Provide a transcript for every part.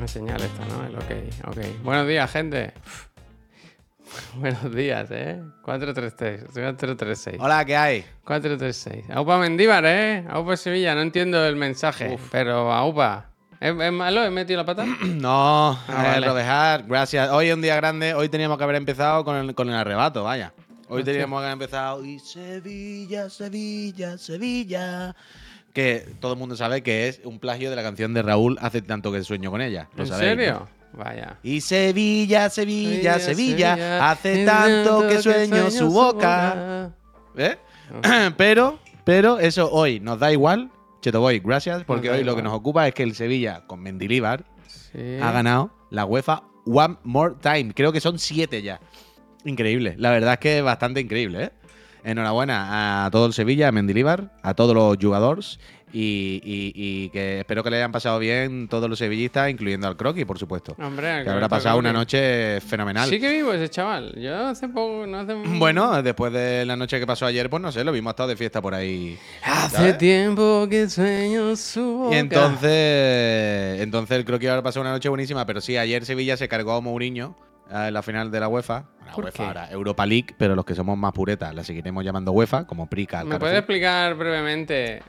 Me señala esta, ¿no? El ok, ok. Buenos días, gente. Buenos días, ¿eh? 433, 436. Hola, ¿qué hay? 436. Aupa Mendíbar, ¿eh? Aupa Sevilla, no entiendo el mensaje, pero Aupa. ¿Es, es malo? ¿He metido la pata? No, Ah, vale. Rodejar, gracias. Hoy es un día grande, hoy teníamos que haber empezado con el, con el arrebato, vaya. Hoy teníamos que haber empezado y Sevilla, Sevilla, Sevilla. Que todo el mundo sabe que es un plagio de la canción de Raúl Hace tanto que sueño con ella. ¿Lo ¿En sabéis, serio? Vaya. Y Sevilla, Sevilla, Sevilla, hace tanto que sueño su boca. ¿Eh? pero, pero eso hoy nos da igual. Cheto Boy, gracias, porque hoy lo que nos ocupa es que el Sevilla con Mendilibar Sí. ha ganado la UEFA One More Time. Creo que son siete ya. Increíble. La verdad es que es bastante increíble, ¿eh? Enhorabuena a todo el Sevilla, a Mendilibar, a todos los jugadores y, y- y que espero que le hayan pasado bien todos los sevillistas, incluyendo al Croqui, por supuesto. Hombre, Que habrá pasado una noche fenomenal. Sí que vivo ese chaval. Yo hace poco, no hace Bueno, después de la noche que pasó ayer, pues no sé, lo vimos estado de fiesta por ahí. Hace tiempo que sueño su boca. Y entonces, entonces creo que ahora pasó una noche buenísima, pero sí, ayer Sevilla se cargó a Mourinho en la final de la UEFA. La ¿Por UEFA qué? ahora, Europa League, pero los que somos más puretas la seguiremos llamando UEFA, como Prica. ¿Me puedes explicar brevemente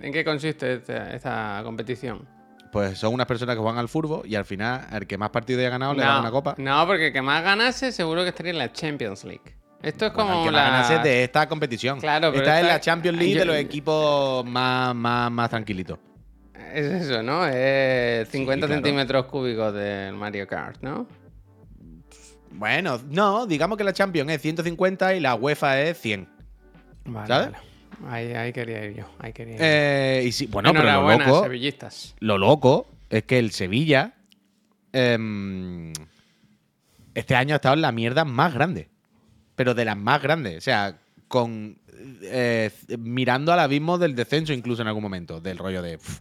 en qué consiste esta, esta competición? Pues son unas personas que juegan al fútbol y al final, el que más partidos haya ganado le da una copa. no, porque el que más ganase seguro que estaría en la Champions League. Esto es Bueno, como el que la... ganase de esta competición. Claro, pero esta es esta- la Champions League yo- de los equipos más, más, más tranquilitos. Es eso, ¿no? Es 50 claro. centímetros cúbicos del Mario Kart, ¿no? Bueno, no, digamos que la Champions es 150 y la UEFA es 100. Vale, ¿Sabes? vale. Ahí, ahí quería ir yo. Ahí quería ir. Eh, y sí, bueno, pero lo loco, sevillistas. lo loco es que el Sevilla em, este año ha estado en la mierda más grande. Pero de las más grandes. O sea, con eh, mirando al abismo del descenso incluso en algún momento. Del rollo de... "Pff,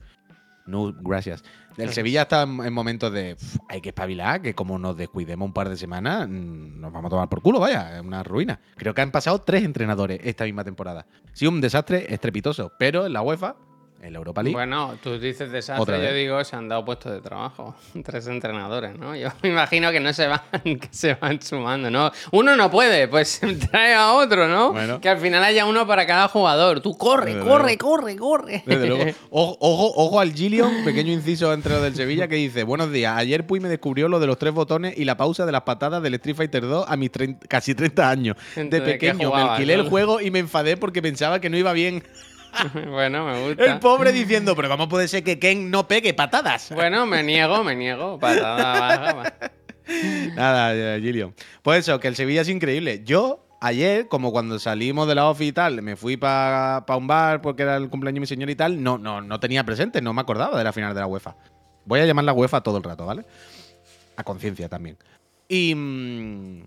no, gracias. El Sevilla está en, en momentos de... "Pff, hay que espabilar, que como nos descuidemos un par de semanas, mm, nos vamos a tomar por culo, vaya. Es una ruina. Creo que han pasado tres entrenadores esta misma temporada. Sí, un desastre estrepitoso. Pero en la UEFA, en la Europa League... Bueno, tú dices Otra desastre, yo vez. digo, se han dado puestos de trabajo. Tres entrenadores, ¿no? Yo me imagino que no se van, que se van sumando, ¿no? Uno no puede, pues trae a otro, ¿no? Bueno. Que al final haya uno para cada jugador. Tú corre, Desde corre, luego. corre, corre. Desde luego. Ojo, ojo, ojo al Gillion, pequeño inciso entre los del Sevilla, que dice: Buenos días. Ayer Puy me descubrió lo de los tres botones y la pausa de las patadas del Street Fighter 2 a mis 30 casi 30 años. De Entonces, ¿qué pequeño me alquilé el no? juego y me enfadé porque pensaba que no iba bien. bueno, me gusta. El pobre diciendo: Pero ¿cómo puede ser que Ken no pegue patadas? Bueno, me niego, me niego. Patada. Nada, ya, Gillion. Pues eso, que el Sevilla es increíble. Yo, ayer, como cuando salimos de la ofi y tal, me fui para un bar porque era el cumpleaños de mi señor y tal, no, no, no tenía presente, no me acordaba de la final de la UEFA. Voy a llamar la UEFA todo el rato, ¿vale? A conciencia también. Y mm,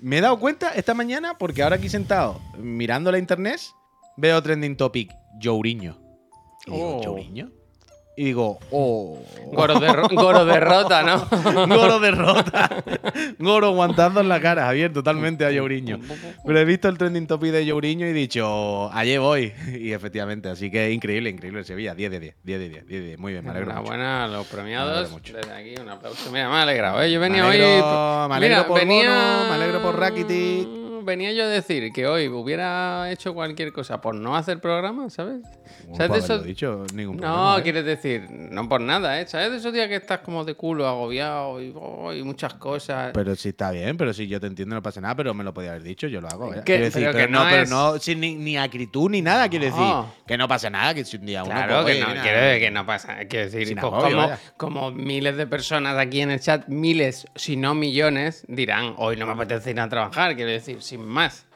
me he dado cuenta esta mañana, porque ahora aquí sentado, mirando la internet, veo trending topic Jourinho. Y digo, Oh. ¿Jourinho? Y digo, oh. Goro, derro- Goro derrota, ¿no? Goro derrota. Goro guantazo en la cara, Javier, totalmente a Jourinho. Pero he visto el trending topic de Jourinho y he dicho, allí voy. Y efectivamente, así que increíble, increíble el Sevilla. 10 de 10, 10 de 10, 10 de 10. Muy bien, me alegro. Enhorabuena a los Me premiados. mucho. Desde aquí un aplauso. Mira, me ha alegrado. ¿eh? Yo Me venía alegro, hoy. me alegro Mira, por venía... Bono, me alegro por Rakitic. Venía yo a decir que hoy hubiera hecho cualquier cosa por no hacer programa, ¿sabes? Como ¿Sabes por de esos- dicho, ningún No, ¿eh? quieres decir, no por nada, ¿eh? ¿Sabes de esos días que estás como de culo, agobiado y, oh, y muchas cosas? Pero sí está bien, pero si yo te entiendo no pasa nada, pero me lo podía haber dicho, yo lo hago. ¿eh? Quiero decir, pero pero, que no, no pero no sin ni, ni acritud ni nada, quiero decir. No. Que no pasa nada, que si un día uno Claro pues, que oye, no, quiero decir que no pasa. Quiero decir, pues, agobio, como, como miles de personas aquí en el chat, miles, si no millones, dirán, hoy no me apetece ir a trabajar, quiero decir, sin más.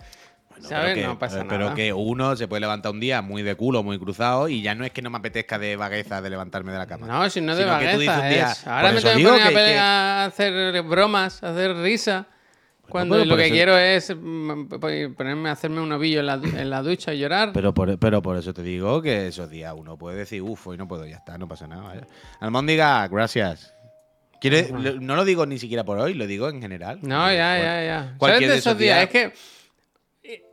¿Sabes? Pero que, no pasa pero nada. que uno se puede levantar un día muy de culo, muy cruzado, y ya no es que no me apetezca de vagueza de levantarme de la cama. No, si no de vagueza, un día, es- Ahora me tengo que poner a, que- pe- que- a hacer bromas, a hacer risa. Cuando pero lo que eso- quiero es mm, p- ponerme a hacerme un ovillo en la, en la ducha y llorar. Pero por, pero por eso te digo que esos días uno puede decir, uff, hoy no puedo, ya está, no pasa nada. Vaya. Almóndiga, gracias. Quiere- no lo digo ni siquiera por hoy, lo digo en general. No, ya, ya, ya. ¿Sabes de esos esos días? días- Es que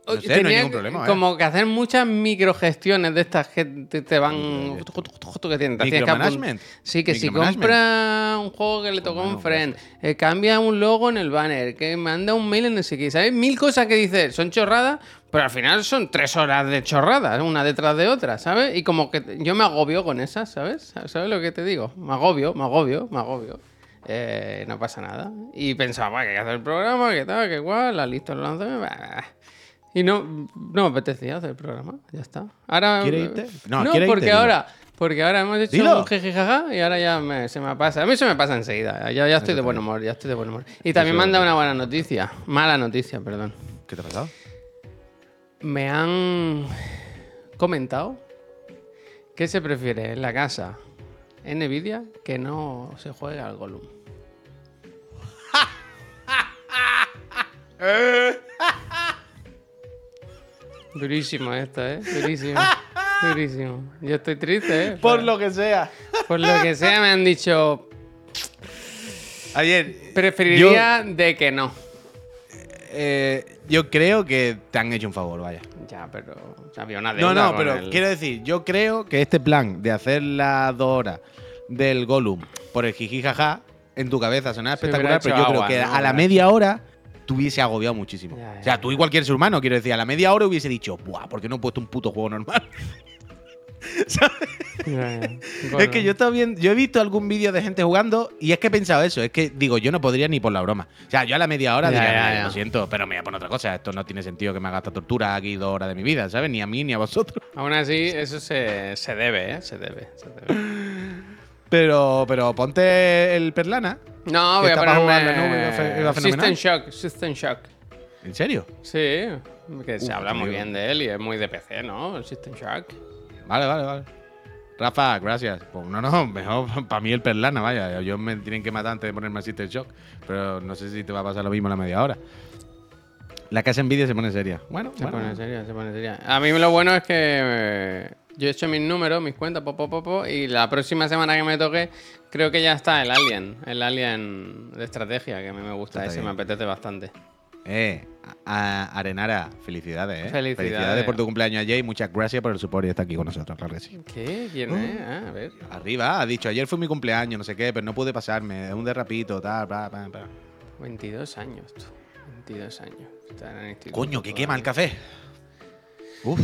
No sé, no hay ningún problema, vaya. Como que hacer muchas microgestiones de estas que te, te van. que tienen. Micromanagement. Sí, que si compra un juego que le tocó a un Bueno, friend, eh, cambia un logo en el banner, que manda un mail en ese que ¿sabes? Mil cosas que dices, son chorradas, pero al final son tres horas de chorradas, una detrás de otra, ¿sabes? Y como que yo me agobio con esas, ¿sabes? ¿Sabes lo que te digo? Me agobio, me agobio, me agobio. Eh, no pasa nada. Y pensaba, "Buah, que hay que hacer el programa, que tal, que igual, la lista, el lanzamiento. bah, bah". Y no, no me apetecía hacer el programa, ya está. Ahora, ¿Quiere irte? No, No, ¿quiere porque irte? Ahora, porque ahora hemos hecho Dilo. un jijijaja y ahora ya me- se me pasa. A mí se me pasa enseguida. Ya, ya estoy de buen humor, ya estoy de buen humor. Y también manda una buena noticia, mala noticia, perdón. ¿Qué te ha pasado? Me han comentado que se prefiere en la casa en Nvidia que no se juegue al Gollum. Durísimo esto, ¿eh? Durísimo. Durísimo. Yo estoy triste, ¿eh? Por lo que sea. Por lo que sea me han dicho, Ayer. preferiría de que no. eh, yo creo que te han hecho un favor, vaya. Ya, pero había una deuda No, no, con pero el- quiero decir, yo creo que este plan de hacer las dos horas del Gollum por el jijijaja en tu cabeza sonaba espectacular, pero yo agua, creo que ¿no? a la media hora tú hubiese agobiado muchísimo. Ya, o sea, tú y cualquier ser humano, quiero decir, a la media hora hubiese dicho, ¡buah! ¿Por qué no he puesto un puto juego normal? Ya. Es que yo yo he visto algún vídeo de gente jugando y es que he pensado eso. Es que digo, yo no podría ni por la broma. O sea, yo a la media hora Ya, diría, ya, "Mira, ya. lo siento, pero me voy a poner otra cosa. Esto no tiene sentido que me haga esta tortura aquí dos horas de mi vida, ¿sabes? Ni a mí ni a vosotros. Aún así, eso se, se debe, ¿eh? Se debe, se debe. Pero, pero ponte el Perlana. No, voy a ponerme... System Shock, System Shock. ¿En serio? Sí, que se Uf, habla muy bien de él y es muy de PC, ¿no? El System Shock. Vale, vale, vale. Rafa, gracias. Pues no, no, mejor para mí el Perlana, vaya. Yo me tienen que matar antes de ponerme el System Shock. Pero no sé si te va a pasar lo mismo a la media hora. La casa envidia se pone seria. Bueno, Se bueno. pone seria, se pone seria. A mí lo bueno es que eh, yo he hecho mis números, mis cuentas, po, po, po, y la próxima semana que me toque, creo que ya está el Alien, el Alien de estrategia, que a mí me gusta, Está ese bien. me apetece bastante. Eh, a- a- Arenara, felicidades, ¿eh? Felicidades. por tu cumpleaños ayer y muchas gracias por el support y estar aquí con nosotros, claro que sí. ¿Qué? ¿Quién Uh. es? Ah, a ver. Arriba, ha dicho, ayer fue mi cumpleaños, no sé qué, pero no pude pasarme, es un derrapito, tal, bla, bla, bla. 22 años, tú. 22 años. Coño, que quema el café. Uf,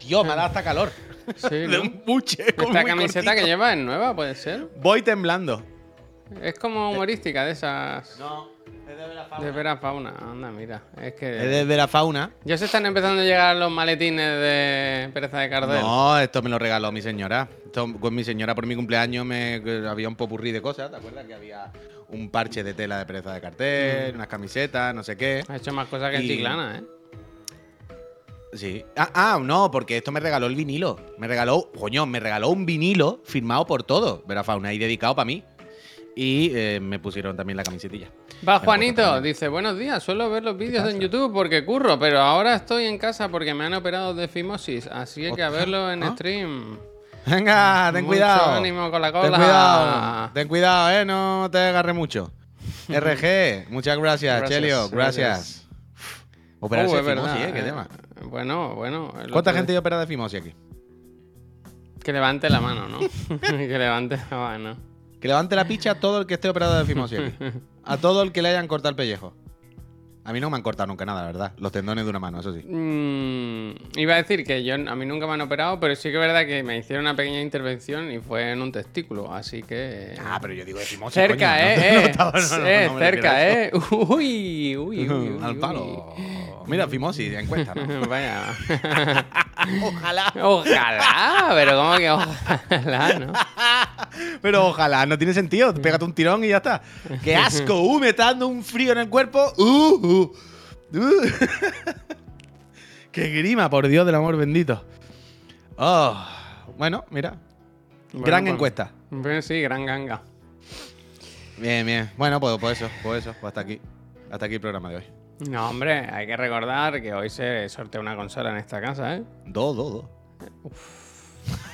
tío, me ha dado hasta calor. Sí, De ¿no? un buche. Esta camiseta cortito. que lleva es nueva, puede ser. Voy temblando. Es como humorística de esas. No, es de la De Vera Fauna. Anda, mira. Es que. Es desde la fauna. Ya se están empezando a llegar los maletines de Pereza de Cardel. No, esto me lo regaló mi señora. Esto, con mi señora por mi cumpleaños me había un popurrí de cosas. ¿Te acuerdas que había un parche de tela de pereza de cartel, unas camisetas, no sé qué? Ha hecho más cosas que en Y- Chiclana, ¿eh? Sí. Ah, ah, no, porque esto me regaló el vinilo. Me regaló, coño, me regaló un vinilo firmado por todo, Vera Fauna, y dedicado para mí. Y eh, me pusieron también la camisetilla. Va Juanito, dice, buenos días, suelo ver los vídeos en YouTube porque curro, pero ahora estoy en casa porque me han operado de fimosis, así que a verlo en ¿ah? stream. Venga, ten Mucho cuidado. ánimo con la Ten cola. cuidado, ten cuidado, eh, no te agarre mucho. RG, muchas gracias, Gracias, Chelio, gracias. gracias. Operarse Uh, de fimosis, eh, qué eh. tema. Bueno, bueno. ¿Cuánta gente hay operada de fimosis aquí? Que levante la mano, ¿no? que levante la mano. Que levante la picha a todo el que esté operado de fimosis aquí. A todo el que le hayan cortado el pellejo. A mí no me han cortado nunca nada, la verdad. Los tendones de una mano, eso sí. Mm, iba a decir que yo a mí nunca me han operado, pero sí que es verdad que me hicieron una pequeña intervención y fue en un testículo, así que... Ah, pero yo digo de fimosis. cerca, coño, eh, no- eh, no no, eh, cerca, eh. Uy, uy, uy, uy, Al uy. palo. Mira, fimosis, encuesta, ¿no? Vaya. Ojalá. Ojalá, pero ¿cómo que ojalá, no? Pero ojalá, no tiene sentido. Pégate un tirón y ya está. ¡Qué asco! ¡Uh! Me está dando un frío en el cuerpo. ¡Uh! uh, uh. ¡Qué grima, por Dios del amor bendito! Oh, bueno, mira. Bueno, Gran encuesta. sí, gran ganga. Bien, bien. Bueno, pues, pues eso, pues eso. Pues hasta aquí. Hasta aquí el programa de hoy. No, hombre, hay que recordar que hoy se sortea una consola en esta casa, ¿eh? Dos, dos, dos.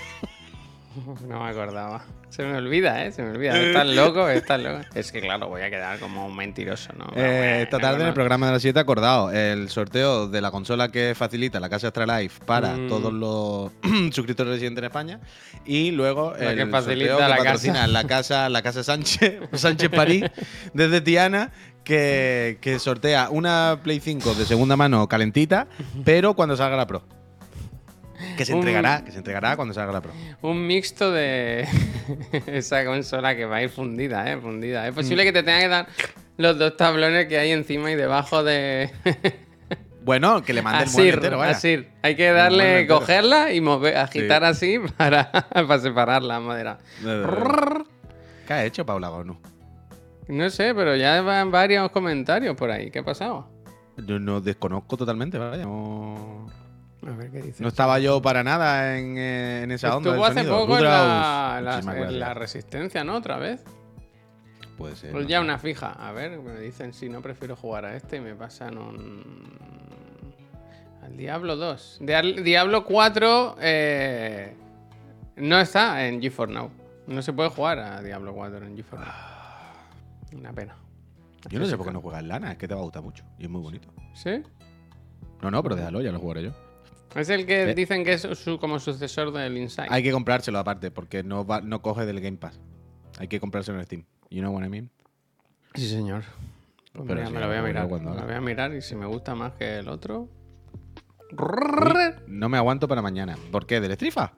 No me acordaba. Se me olvida, ¿eh? Se me olvida. Estás loco, estás loco. Es que, claro, voy a quedar como un mentiroso, ¿no? Eh, esta tarde en el programa de las 7 acordado el sorteo de la consola que facilita la casa Astralife para Mm. todos los suscriptores residentes en España y luego La el que facilita sorteo que la patrocina casa. la casa la casa Sánchez Sánchez París desde Tiana que, que sortea una Play 5 de segunda mano calentita pero cuando salga la Pro que se Un- entregará que se entregará cuando salga la Pro Un mixto de esa consola que va a ir fundida, ¿eh? Fundida. Es posible Mm. que te tenga que dar los dos tablones que hay encima y debajo de... bueno que le mande el mueble entero vaya. Hay que mueble darle, entero. cogerla y mover, agitar así para, para separar la madera. ¿qué ha hecho Paula Gonu? No sé, pero ya van varios comentarios por ahí. ¿Qué ha pasado? Yo no desconozco totalmente, vaya. No, A ver qué dice. no estaba yo para nada en, eh, en esa onda. Estuvo del hace sonido. poco en la, la- muchísimas en la gracias. resistencia, ¿no? Otra vez. Puede ser. Pues no ya sé. una fija. A ver, me dicen si no prefiero jugar a este y me pasan un. Al Diablo 2. Dial- Diablo 4 eh, no está en GeForce Now. No se puede jugar a Diablo 4 en GeForce Now. Una pena. Yo no sé por qué no juegas lana, es que te va a gustar mucho. Y es muy bonito. ¿Sí? No, no, pero déjalo, ya lo jugaré yo. Es el que Eh. dicen que es su, como sucesor del Inside. Hay que comprárselo aparte, porque no, va, no coge del Game Pass. Hay que comprárselo en Steam. You know what I mean? Sí, señor. Pues Pero mira, me lo voy a mirar. cuando Me lo voy a mirar y si me gusta más que el otro. Uy, no me aguanto para mañana. ¿Por qué? ¿Del Strifa?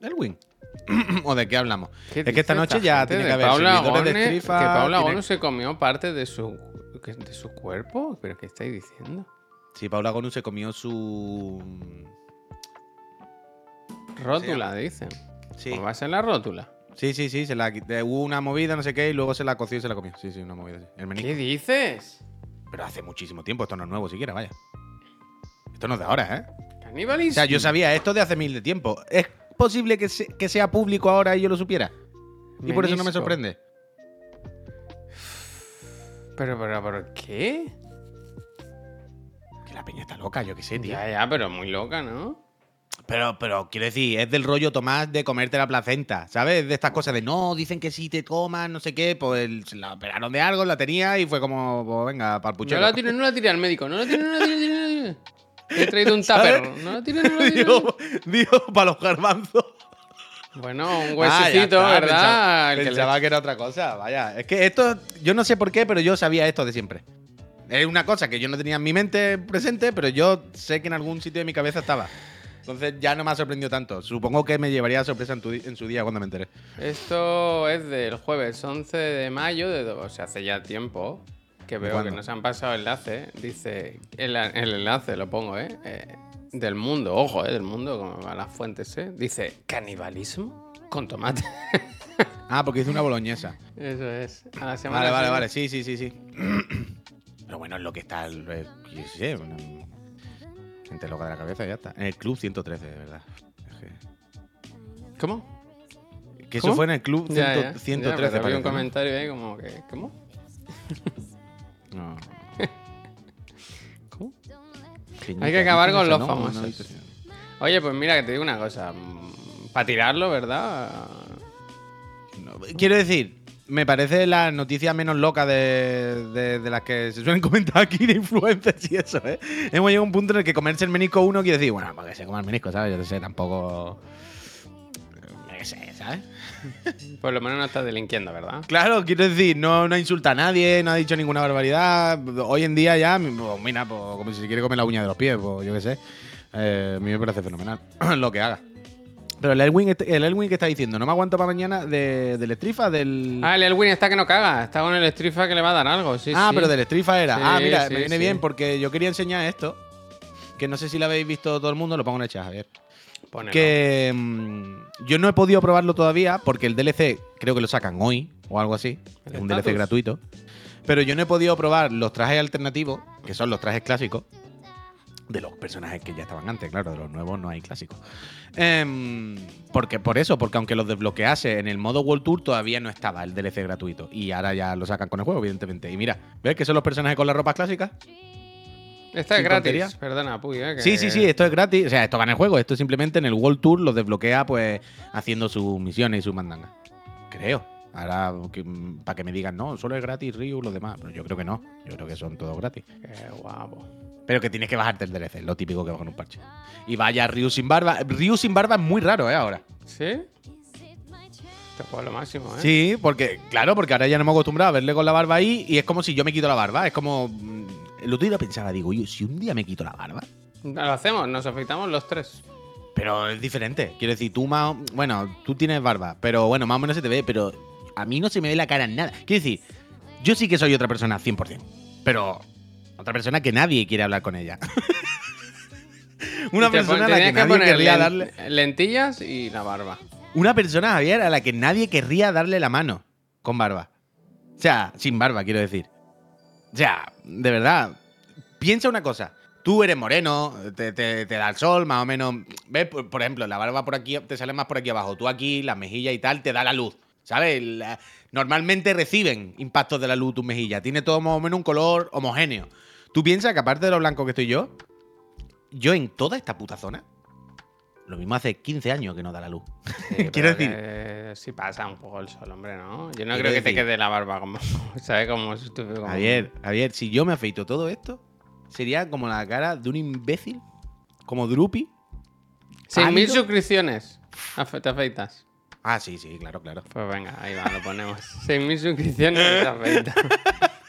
¿Del Win? ¿O de qué hablamos? ¿Qué es que esta noche esta ya tiene que haber Paula de Strifa. Que Paula tiene- Gonu se comió parte de su, de su cuerpo. ¿Pero qué estáis diciendo? Sí, Paula Gonu se comió su. Rótula, dicen. Sí. Pues va a ser la rótula. Sí, sí, sí, se la, hubo una movida, no sé qué, y luego se la coció y se la comió. Sí, sí, una movida, sí. El. ¿Qué dices? Pero hace muchísimo tiempo, esto no es nuevo siquiera, vaya. Esto no es de ahora, ¿eh? Caníbalismo. O sea, yo sabía esto de hace mil de tiempo. ¿Es posible que, se- que sea público ahora y yo lo supiera? Y por eso no me sorprende. Pero, pero, pero, ¿qué? Que la peña está loca, yo qué sé, tío. Ya, ya, pero muy loca, ¿no? Pero, pero, quiero decir, es del rollo Tomás de comerte la placenta, ¿sabes? De estas cosas de no, dicen que si te comas, no sé qué, pues la operaron de algo, la tenía y fue como, pues venga, para el No puchero. la tiré, no la tiré al médico. No la tiré, no la tiré, no la tiré. He traído un tupper. No. Digo, digo, para los garbanzos. Bueno, un Ah, huesecito, está, ¿verdad? Pensaba, que le- pensaba que era otra cosa, vaya. Es que esto, yo no sé por qué, pero yo sabía esto de siempre. Es una cosa que yo no tenía en mi mente presente, pero yo sé que en algún sitio de mi cabeza estaba. Entonces ya no me ha sorprendido tanto. Supongo que me llevaría a sorpresa en, tu en su día cuando me enteré. Esto es del jueves 11 de mayo, de, o sea, hace ya tiempo que veo cuándo? que nos han pasado enlace. Dice, el, el enlace lo pongo, ¿eh? Eh, Del mundo, ojo, ¿eh? Del mundo, como a las fuentes, ¿eh? Dice, canibalismo con tomate. Ah, porque hice una boloñesa. Eso es. A la semana Vale, vale, vale. Sí, sí, sí, sí. Pero bueno, es lo que está. el- eh, yo sé, una- gente loca de la cabeza y ya está. En el club 113, de verdad. Que- ¿Cómo? Que eso fue en el club 100 Ya, ya. 113. Ya, había un comentario ahí como que, ¿cómo? No. ¿Cómo? Peñita, Hay que acabar con los ¿no? famosos. No, Oye, pues mira, que te digo una cosa. Para tirarlo, ¿verdad? no. Quiero decir, me parece la noticia menos loca de, de- de las que se suelen comentar aquí de influencers y eso, ¿eh? Hemos llegado a un punto en el que comerse el menisco uno quiere decir, bueno, para que se coma el menisco, ¿sabes? Yo no sé, tampoco. Yo qué sé, ¿sabes? Por lo menos no estás delinquiendo, ¿verdad? Claro, quiero decir, no, no insulta a nadie, no ha dicho ninguna barbaridad. Hoy en día ya, pues, mira, pues, como si se quiere comer la uña de los pies, pues yo qué sé. Eh, a mí me parece fenomenal lo que haga. Pero el Elwin, este- el Elwin que está diciendo, no me aguanto para mañana de, del Strifa, del... Ah, el Elwin está que no caga. Está con el Strifa que le va a dar algo, sí, ah, sí. pero del Strifa era. Sí, ah, mira, sí, me viene bien porque yo quería enseñar esto, que no sé si lo habéis visto todo el mundo, lo pongo en el chat, Javier. Ponelo. Que mm, yo no he podido probarlo todavía porque el DLC creo que lo sacan hoy o algo así. ¿El Es un DLC gratuito. Pero yo no he podido probar los trajes alternativos, que son los trajes clásicos, de los personajes que ya estaban antes, claro, de los nuevos no hay clásicos. Em, porque por eso, porque aunque los desbloquease en el modo World Tour todavía no estaba el DLC gratuito. Y ahora ya lo sacan con el juego, evidentemente. Y mira, ¿ves que son los personajes con las ropas clásicas? Esta es gratis. tontería. Perdona, Puy, eh, que- Sí, sí, sí, esto es gratis. O sea, esto va en el juego. Esto simplemente en el World Tour los desbloquea, pues, haciendo sus misiones y sus mandangas. Creo. Ahora, para que me digan, no, solo es gratis Ryu, los demás. Pero yo creo que no. Yo creo que son todos gratis. Qué guapo. Pero que tienes que bajarte el DLC, lo típico que va con un parche. Y vaya Ryu sin barba. Ryu sin barba es muy raro, ¿eh? Ahora. ¿Sí? Este juego es lo máximo, ¿eh? Sí, porque, claro, porque ahora ya no me he acostumbrado a verle con la barba ahí y es como si yo me quito la barba. Es como. El otro día pensaba, digo, yo, si un día me quito la barba. Lo hacemos, nos afeitamos los tres. Pero es diferente. Quiero decir, tú más. Bueno, tú tienes barba, pero bueno, más o menos se te ve, pero a mí no se me ve la cara en nada. Quiero decir, yo sí que soy otra persona 100%, pero otra persona que nadie quiere hablar con ella. Una persona a la que tenías nadie querría darle. lentillas y la barba. Una persona, Javier, a la que nadie querría darle la mano con barba. O sea, sin barba, quiero decir. O sea, de verdad, piensa una cosa. Tú eres moreno, te, te- da el sol, más o menos. ¿Ves? Por, ejemplo, la barba por aquí te sale más por aquí abajo. Tú aquí, las mejillas y tal, te da la luz. ¿Sabes? La- normalmente reciben impactos de la luz tus mejillas. Tiene todo más o menos un color homogéneo. Tú piensas que aparte de lo blanco que estoy yo, yo en toda esta puta zona, lo mismo hace 15 años que no da la luz. Sí, Quiero decir- que sí pasa un poco el sol, hombre, ¿no? Yo no creo que te quede la barba como. ¿Sabes? Si estuviera como- Javier, Javier, si yo me afeito todo esto, sería como la cara de un imbécil, como Drupi. 6.000 pálido. suscripciones. Te afeitas. Ah, sí, sí, claro, claro. Pues venga, ahí va, lo ponemos. 6.000 suscripciones y te afeitas.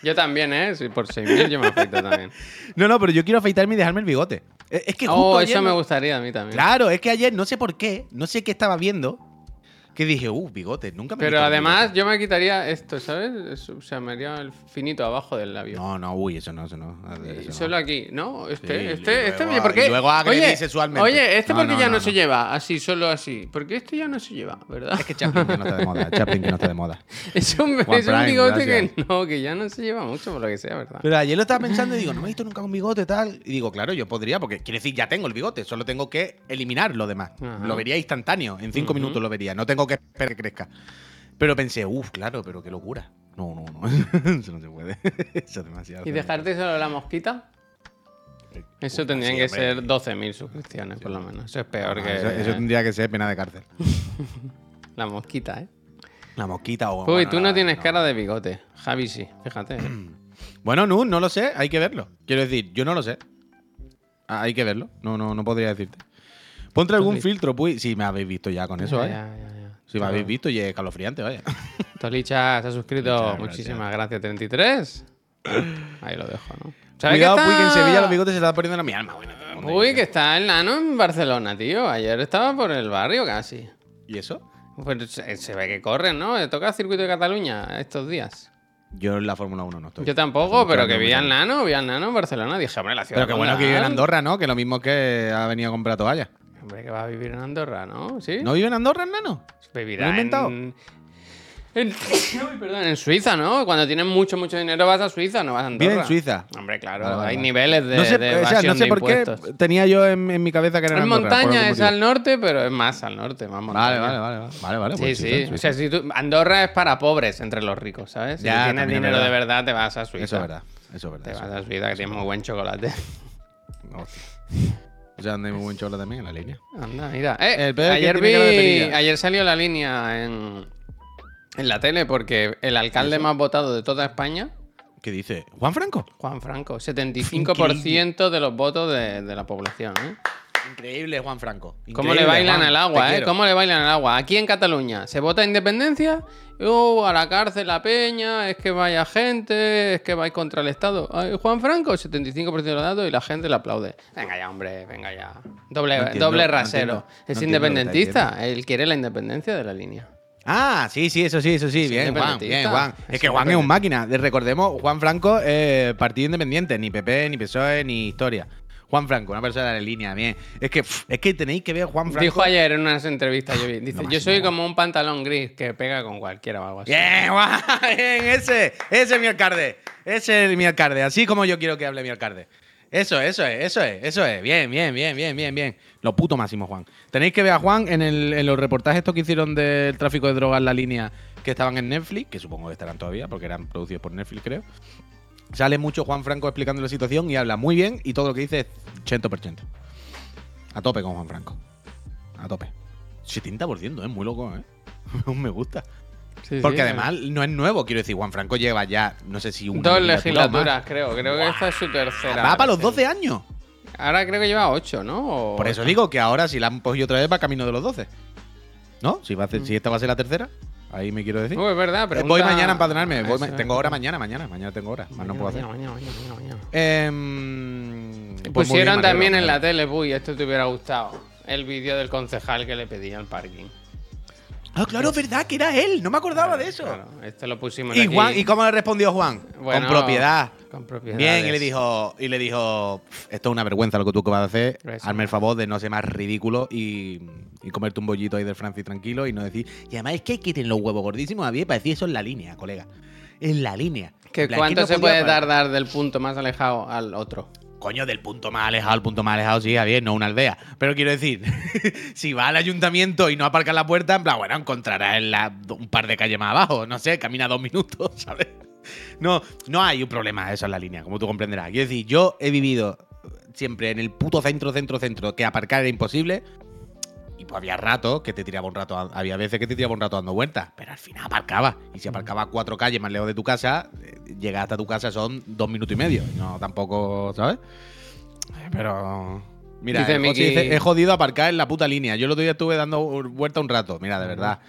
Yo también, ¿eh? Sí, por 6.000 yo me afeito también. No, no, pero yo quiero afeitarme y dejarme el bigote. Es es que justo Oh, ayer eso me gustaría a mí también. Claro, es que ayer no sé por qué, no sé qué estaba viendo, que dije, uh, bigote, nunca me Pero además bigote. yo me quitaría esto, ¿sabes? O sea, me haría el finito abajo del labio. No, no, uy, eso no, eso no. Y eso no. Solo aquí, ¿no? Este, Sí, este, este, luego- ¿por qué? y luego oye, sexualmente. Oye, este No, porque no, ya no, se lleva así, solo así. Porque este ya no se lleva, ¿verdad? Es que Chaplin que no está de moda, Chaplin que no está de moda. Es un, es un bigote gracias. que no, que ya no se lleva mucho, por lo que sea, ¿verdad? Pero ayer lo estaba pensando y digo, no me he visto nunca con bigote tal. Y digo, claro, yo podría, porque quiere decir, ya tengo el bigote, solo tengo que eliminar lo demás. Ajá. Lo vería instantáneo, en cinco minutos lo vería, no tengo que esperar que crezca. Pero pensé, uff, claro, pero qué locura. No, no, no, eso no se puede. eso es demasiado. ¿Y dejarte solo la mosquita? Eso tendrían sí, que hombre. ser 12.000 suscripciones, por lo menos. Eso es peor Ah, que eso, eso tendría que ser pena de cárcel. la mosquita, ¿eh? La mosquita o. Uy, bueno, tú no la- tienes cara de bigote. Javi sí, fíjate. ¿eh? Bueno, no, no lo sé, hay que verlo. Quiero decir, yo no lo sé. Ah, hay que verlo, no, no, no podría decirte. Ponte algún filtro, pues. Si me habéis visto ya con eso, Ya, ya, ya, ya. Si me habéis visto y es escalofriante, vaya. Tolicha se ha suscrito. Muchas Muchísimas gracias, 33. Ahí lo dejo, ¿no? ¿Sabes Cuidado, que Puy, que en está- Sevilla los bigotes se le está poniendo en mi alma. Bueno, Uy, que está el nano en Barcelona, tío. Ayer estaba por el barrio casi. ¿Y eso? Pues se, se ve que corren, ¿no? Le toca circuito de Cataluña estos días. Yo en la Fórmula 1 no estoy. Yo tampoco, pero que vi al nano, vi al nano en Barcelona. Dije, hombre, la ciudad. Pero qué bueno que vive en Andorra, ¿no? Que lo mismo que ha venido a comprar toallas. Hombre, que va a vivir en Andorra, ¿no? ¿Sí? ¿No vive en Andorra, nano? Vivirá ¿Lo he inventado? en... En, Uy, perdón, en Suiza, ¿no? Cuando tienes mucho, mucho dinero vas a Suiza, no vas a Andorra. Vive en Suiza. Hombre, claro, Vale, vale, hay vale. niveles de, no sé, de o sea, no sé de por qué tenía yo en, en mi cabeza que era en Es montaña, es al norte, pero es más al norte, más montaña. Vale, vale, vale. Vale. Sí, pues sí. Suiza, O sea, si tú, Andorra es para pobres entre los ricos, ¿sabes? Si Ya, tienes dinero de verdad. te vas a Suiza. Eso es verdad. Eso es verdad. Te eso vas a Suiza, que tiene muy buen chocolate. Hostia. O sea, donde hay muy buen cholo también en la línea. Anda, mira. Eh, El ayer, vi, ayer salió la línea en, en la tele porque el alcalde más votado de toda España, ¿Qué dice? ¿Juan Franco? Juan Franco, 75% de los votos de, de la población. ¿eh? Increíble, Juan Franco. ¿Cómo le bailan Juan. al agua, eh? quiero. ¿Cómo le bailan al agua? Aquí en Cataluña, ¿se vota independencia? Uh, a la cárcel la peña, es que vaya gente, es que vais contra el Estado. Ay, Juan Franco, 75% de los datos y la gente le aplaude. Venga ya, hombre, venga ya. Doble, No entiendo, doble no rasero. entiendo, es no independentista, él quiere la independencia de la línea. Ah, sí, sí, eso sí, eso sí. Bien, Juan, bien, Juan. Es Es que Juan es un máquina. De- Recordemos, Juan Franco, eh, partido independiente, ni PP, ni PSOE, ni historia. Juan Franco, una persona de línea, bien. Es que, es que tenéis que ver a Juan Franco. Dijo ayer en unas entrevistas, yo vi, dice, yo soy como un pantalón gris que pega con cualquiera o algo así. Bien, Juan, bien, ese, ese es mi alcalde. Ese es mi alcalde, así como yo quiero que hable mi alcalde. Eso, eso es, eso es, eso es. Bien, bien, bien, bien, bien, bien. Lo puto máximo, Juan. Tenéis que ver a Juan en, el- en los reportajes estos que hicieron del tráfico de drogas en la línea que estaban en Netflix, que supongo que estarán todavía, porque eran producidos por Netflix, creo. Sale mucho Juan Franco explicando la situación y habla muy bien y todo lo que dice es 100%. A tope con Juan Franco. A tope. 70%, es muy loco, ¿eh? me gusta. Sí, Porque sí, además no es nuevo, quiero decir, Juan Franco lleva ya, no sé si una Dos legislaturas, creo. Creo que esta es su tercera. Va para los presidencia. 12 años. Ahora creo que lleva 8, ¿no? O- Por eso digo que ahora si la han cogido otra vez va camino de los 12. ¿No? Si, va a ser- si esta va a ser la tercera, ahí me quiero decir. No, es verdad, Eh, pero. voy mañana a empadronarme. voy ma- es. tengo hora mañana, mañana. Mañana tengo hora. Más no puedo hacer. Mañana, mañana, mañana. Em, pues muy bien, Pusieron también en la tele, uy, esto te hubiera gustado. El vídeo del concejal que le pedía el parking. Ah, claro, es verdad que era él. No me acordaba de eso. Claro, este lo pusimos ¿Y, aquí. Juan, ¿Y cómo le respondió Juan? Bueno, con propiedad. con propiedades. Bien, y le dijo, y le dijo, "Pff, esto es una vergüenza lo que tú acabas de hacer. Eso. Hazme el favor de no ser más ridículo y, y comerte un bollito ahí del Francis tranquilo y no decir. Y además es que hay que tener los huevos gordísimos a bien para decir eso en la línea, colega. En la línea. Que ¿Cuánto no se puede tardar del punto más alejado al otro? Coño, del punto más alejado al punto más alejado, sí, bien, no una aldea. Pero quiero decir, si va al ayuntamiento y no aparca en la puerta, en plan, bueno, encontrará en un par de calles más abajo, no sé, camina dos minutos, ¿sabes? No, no hay un problema eso en la línea, como tú comprenderás. Quiero decir, yo he vivido siempre en el puto centro, centro, centro, que aparcar era imposible. Y pues había ratos que te tiraba un rato, había veces que te tiraba un rato dando vueltas, pero al final aparcaba. Y si aparcaba cuatro calles más lejos de tu casa, eh, llegar hasta tu casa son dos minutos y medio. No, tampoco, ¿sabes? Eh, Pero. Mira, el dice, he jodido aparcar en la puta línea. Yo el otro día estuve dando vuelta un rato. Mira, de verdad.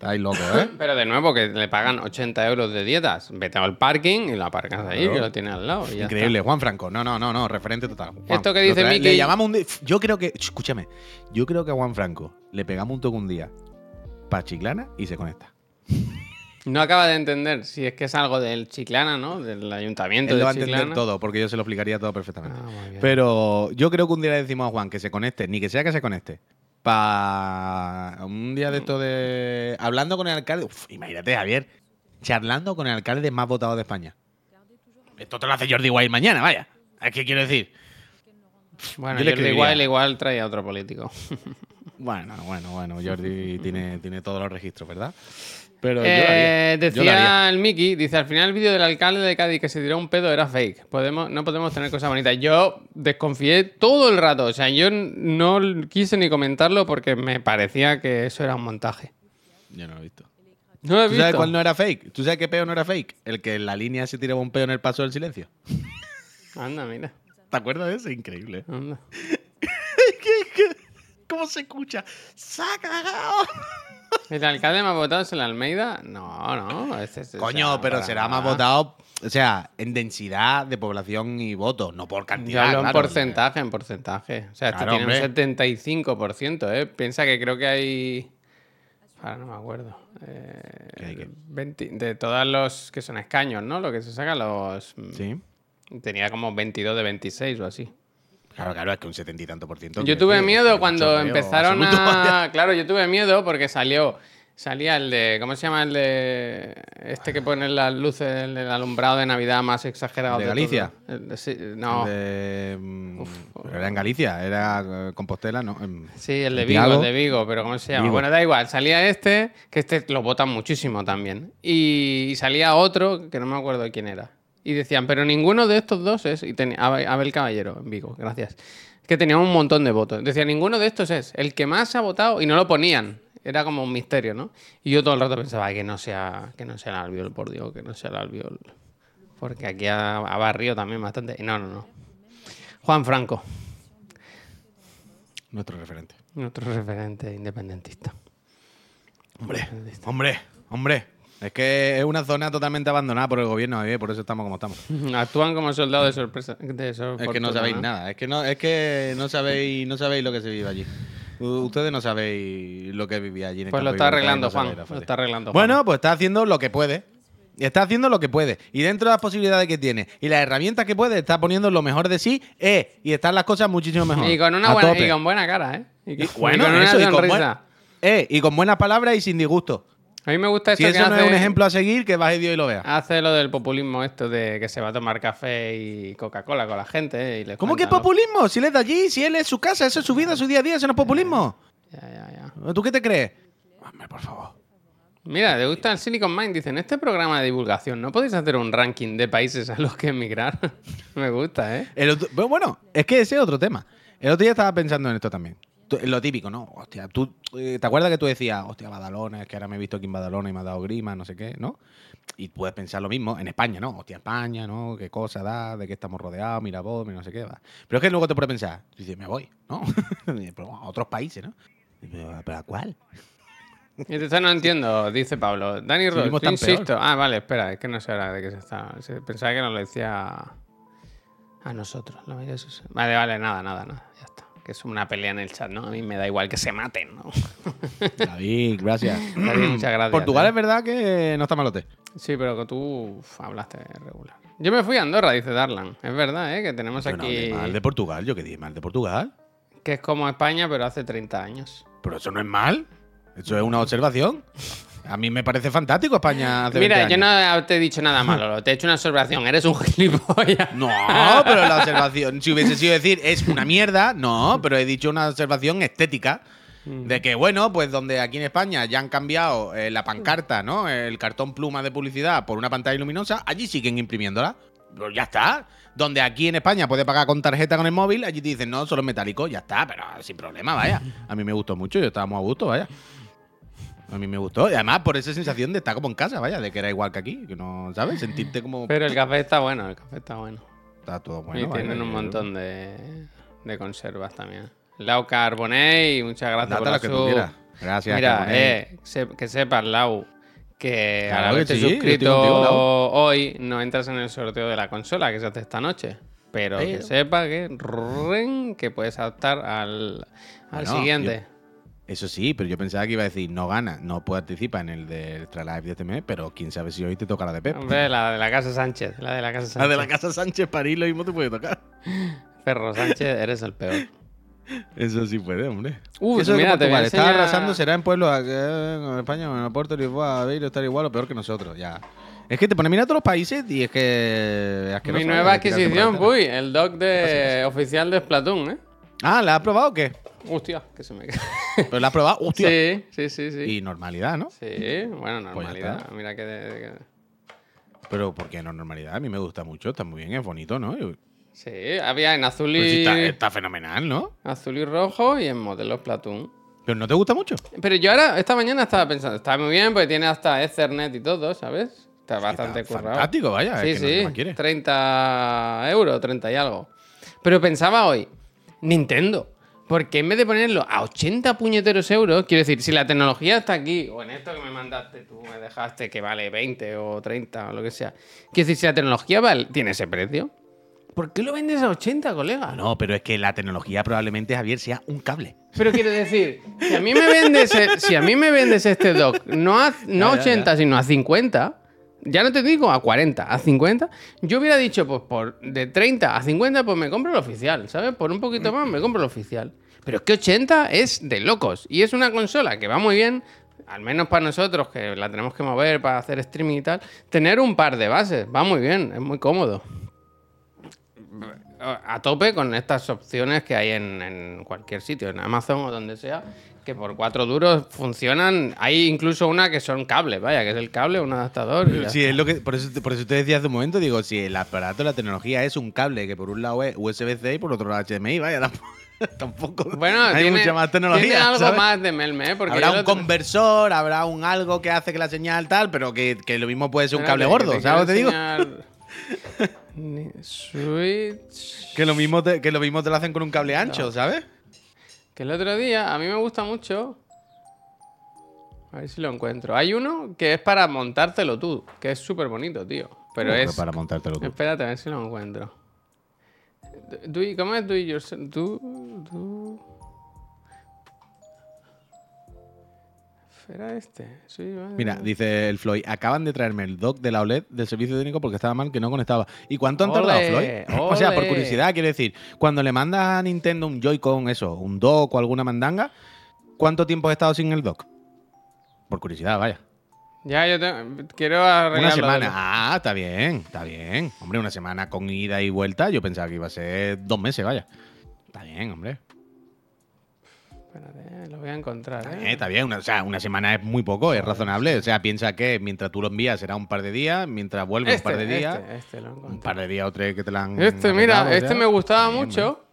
Estáis locos, ¿eh? Pero de nuevo, que le pagan 80 euros de dietas. Vete al parking y lo aparcas ahí, Claro. que lo tienes al lado. y ya Increíble, Juan Franco. No, no, no, no, referente total. Juan, Esto que dice Miki- Le llamamos un día. Yo creo que. Escúchame. Yo creo que a Juan Franco le pegamos un toque un día para Chiclana y se conecta. No acaba de entender si es que es algo del Chiclana, ¿no? Del ayuntamiento Él de lo va a entender todo, porque yo se lo explicaría todo perfectamente. Ah. Pero yo creo que un día le decimos a Juan que se conecte, ni que sea que se conecte. Para un día de esto de. Hablando con el alcalde. Uf, imagínate, Javier. Charlando con el alcalde más votado de España. Esto te lo hace Jordi Wild mañana, vaya. Es que quiero decir. Bueno, yo Jordi igual, igual trae a otro político. Bueno, bueno, bueno. Jordi tiene, tiene todos los registros, ¿verdad? Pero yo lo haría. Eh, Yo decía haría. el Miki, dice, al final el vídeo del alcalde de Cádiz que se tiró un pedo era fake. Podemos, no podemos tener cosas bonitas. Yo desconfié todo el rato. O sea, yo no quise ni comentarlo porque me parecía que eso era un montaje. Yo no lo he visto. No lo he ¿Tú sabes cuál no era fake? ¿Tú sabes qué peo no era fake? El que en la línea se tiraba un peo en el paso del silencio. Anda, mira. ¿Te acuerdas de eso? Increíble. anda. ¿Cómo se escucha? ¡Se ha cagado! ¿El alcalde más votado es el Almeida? No, no. ese- Coño, pero será más votado, o sea, en densidad de población y votos, no por cantidad. hablo en claro. porcentaje, en porcentaje. O sea, este Claro, tiene hombre. un 75%, ¿eh? Piensa que creo que hay... Ahora no me acuerdo. Eh, ¿Qué? 20 de todos los que son escaños, ¿no? Lo que se saca los... mm, Sí. Tenía como 22 de 26 o así. Claro, claro, es que un setenta y tanto por ciento. Yo tuve miedo cuando empezaron a... Claro, yo tuve miedo porque salió... Salía el de... ¿Cómo se llama el de... Este que pone las luces, el del alumbrado de Navidad más exagerado ¿De de Galicia? El de- sí, no. De, mm, era en Galicia, era eh, Compostela, ¿no? En- Sí, el de Vigo, el de Vigo, pero ¿cómo se llama? Vigo. Bueno, da igual, salía este, que este lo votan muchísimo también. Y, y salía otro, que no me acuerdo quién era. Y decían, pero ninguno de estos dos es. Y tenía, Abel Caballero, en Vigo, gracias. Que tenía un montón de votos. Decía, ninguno de estos es. El que más ha votado, y no lo ponían. Era como un misterio, ¿no? Y yo todo el rato pensaba, "Ay, que no sea, que no sea el albiol, por Dios, que no sea el albiol. Porque aquí ha, ha barrido también bastante. Y no, no, no. Juan Franco, Nuestro referente. nuestro referente independentista. Hombre, hombre, hombre. Es que es una zona totalmente abandonada por el gobierno, por eso estamos como estamos. Actúan como soldados de sorpresa. De Es que no sabéis nada, es que no, es que no sabéis, no sabéis lo que se vive allí. U- Ustedes no sabéis lo que vivía allí en el Pues lo está arreglando, no Juan. Lo está arreglando, Juan. Bueno, pues está haciendo lo que puede. Está haciendo lo que puede. Y dentro de las posibilidades que tiene y las herramientas que puede, está poniendo lo mejor de sí. Eh, y están las cosas muchísimo mejor. Y con una buena, y con buena cara, ¿eh? Y Y- con, bueno, y con una eso, y con, sonrisa. buen- eh, y con buenas palabras y sin disgusto. A mí me gusta Si esto eso que no hace, es un ejemplo a seguir, que baje Dios y lo vea. hace lo del populismo esto de que se va a tomar café y Coca-Cola con la gente ¿eh? y les ¿Cómo que ¿no? populismo? Si él es de allí, si él es su casa, eso es su vida, su día a día, eso no es populismo. Ya, ya, ya. ¿Tú qué te crees? Hombre, por favor. Mira, te gusta el Silicon Mind. Dice, en este programa de divulgación, ¿no podéis hacer un ranking de países a los que emigrar? Me gusta, ¿eh? El otro- bueno, es que ese es otro tema. El otro día estaba pensando en esto también. Lo típico, ¿no? Hostia, tú, eh, ¿te acuerdas que tú decías, hostia, Badalona, es que ahora me he visto aquí en Badalona y me ha dado grima, no sé qué, ¿no? Y puedes pensar lo mismo en España, ¿no? Hostia, España, ¿no? ¿Qué cosa da? ¿De qué estamos rodeados? Mira vos, mira no sé qué va. Pero es que luego te puedes pensar, dices, me voy, ¿no? pero a otros países, ¿no? ¿Pero, ¿pero a cuál? Esto no entiendo, dice Pablo. Dani Ross, peor. insisto. Ah, vale, espera, es que no sé ahora de qué se está. Pensaba que nos lo decía a nosotros. Vale, vale, nada, nada, nada. Ya está. Que es una pelea en el chat, ¿no? A mí me da igual que se maten, ¿no? David, gracias. David, muchas gracias. Portugal ¿eh? es verdad que no está malote. Sí, pero que tú uf, hablaste regular. Yo me fui a Andorra, dice Darlan. Es verdad, ¿eh? Que tenemos no aquí. mal de Portugal, yo que dije mal de Portugal. Que es como España, pero hace 30 años. Pero eso no es mal. Eso es una observación. A mí me parece fantástico España hace Mira, 20 yo años. no te he dicho nada malo, te he hecho una observación. Eres un gilipollas. No, pero la observación, si hubiese sido decir es una mierda, no, pero he dicho una observación estética. De que, bueno, pues donde aquí en España ya han cambiado eh, la pancarta, ¿no? El cartón pluma de publicidad por una pantalla luminosa, allí siguen imprimiéndola. Pues ya está. Donde aquí en España puedes pagar con tarjeta con el móvil, allí te dicen, no, solo es metálico, ya está, pero sin problema, vaya. A mí me gustó mucho, yo estábamos a gusto, vaya. A mí me gustó. Y además por esa sensación de estar como en casa, vaya, de que era igual que aquí, que no, ¿sabes? Sentirte como... Pero el café está bueno, el café está bueno. Está todo bueno. y vaya, tienen un montón de, de conservas también. Lau Carbonell, muchas gracias Date por la que tú quieras. Gracias, Mira, eh, que sepas, Lau, que Claro al haberte sí, suscrito contigo, hoy no entras en el sorteo de la consola que se hace esta noche. Pero, que sepa que, que puedes optar al, al Bueno, siguiente. Eso sí, pero yo pensaba que iba a decir, no gana, no participa en el del Extra Live de este mes, pero quién sabe si hoy te toca la de Pep. Hombre, la de la Casa Sánchez. La de la Casa La Sánchez. de la Casa Sánchez París lo mismo te puede tocar. Ferro Sánchez, eres el peor. Eso sí puede, hombre. Uh, Eso mira, de te voy a Portugal, está arrasando, será en pueblos aquí, en España, en Oporto, Lisboa, Aveiro, estar igual o peor que nosotros, ya. Es que te pone a mirar todos los países y es que... es Mi ¿eh? nueva la adquisición, uy, el doc de oficial de Splatoon, ¿eh? Ah, ¿la has probado o qué? Hostia, que se me cae. ¿Pero la has probado? ¡Hostia! Sí, sí, sí, sí. Y normalidad, ¿no? Sí, bueno, Pues normalidad. Mira que, de- Pero ¿por qué no normalidad? A mí me gusta mucho, está muy bien, es bonito, ¿no? Yo- Sí, había en azul sí y, está, está fenomenal, ¿no? azul y rojo y en modelo Splatoon. ¿Pero no te gusta mucho? Pero yo ahora, esta mañana estaba pensando, está muy bien porque tiene hasta Ethernet y todo, ¿sabes? Está bastante está currado. fantástico, vaya, Sí, es que no sí, quieres. 30 euros, 30 y algo. Pero pensaba hoy, Nintendo, ¿por qué en vez de ponerlo a 80 puñeteros euros, quiero decir, si la tecnología está aquí, o en esto que me mandaste tú, me dejaste que vale 20 o 30 o lo que sea, quiero decir, si la tecnología vale- tiene ese precio, ¿por qué lo vendes a 80, colega? No, pero es que la tecnología probablemente, Javier, sea un cable. Pero quiero decir, si a mí me vendes, el- si a mí me vendes este dock no a, no a Ya, ya, 80, sino a 50, ya no te digo a 40, a 50, yo hubiera dicho, pues por de 30 a 50, pues me compro el oficial, ¿sabes? Por un poquito más me compro el oficial. Pero es que 80 es de locos. Y es una consola que va muy bien, al menos para nosotros, que la tenemos que mover para hacer streaming y tal, tener un par de bases, va muy bien, es muy cómodo a tope con estas opciones que hay en, en cualquier sitio, en Amazon o donde sea, que por cuatro duros funcionan. Hay incluso una que son cables, vaya, que es el cable, un adaptador. Sí, es lo que, por, eso, por eso te decía hace un momento, digo, si el aparato, la tecnología es un cable que por un lado es USB-C y por otro lado HDMI, vaya, tampoco, tampoco Bueno, hay tiene, mucha más tecnología. tiene algo ¿sabes? más de melme, ¿eh? Porque habrá un conversor, habrá un algo que hace que la señal tal, pero que, que lo mismo puede ser un cable gordo, te ¿sabes lo que te digo? Switch. Que lo mismo te, que lo mismo te lo hacen con un cable ancho, ¿sabes? Que el otro día, a mí me gusta mucho. A ver si lo encuentro. Hay uno que es para montártelo tú, que es súper bonito, tío. Pero es. para montártelo tú. Espérate, a ver si lo encuentro. Do ¿Cómo es do yourself? Do, do- ¿Será este? Sí, vale. Mira, dice el Floyd, acaban de traerme el dock de la OLED del servicio técnico porque estaba mal que no conectaba. ¿Y cuánto han tardado, Floyd? O sea, por curiosidad, quiero decir, cuando le mandas a Nintendo un Joy-Con, eso, un dock o alguna mandanga, ¿cuánto tiempo has estado sin el dock? Por curiosidad, vaya. Ya, yo te- quiero arreglarlo. Una semana. Ah, está bien, está bien. Hombre, una semana con ida y vuelta, yo pensaba que iba a ser dos meses, vaya. Está bien, hombre. Espérate, lo voy a encontrar. ¿eh? bien, está bien. Una, o sea, una semana es muy poco, es razonable. O sea, piensa que mientras tú lo envías será un par de días, mientras vuelve un par de días, Este, este lo un par de días o tres que te la han. Este, mira, arreglado, este ya. me gustaba Bien, mucho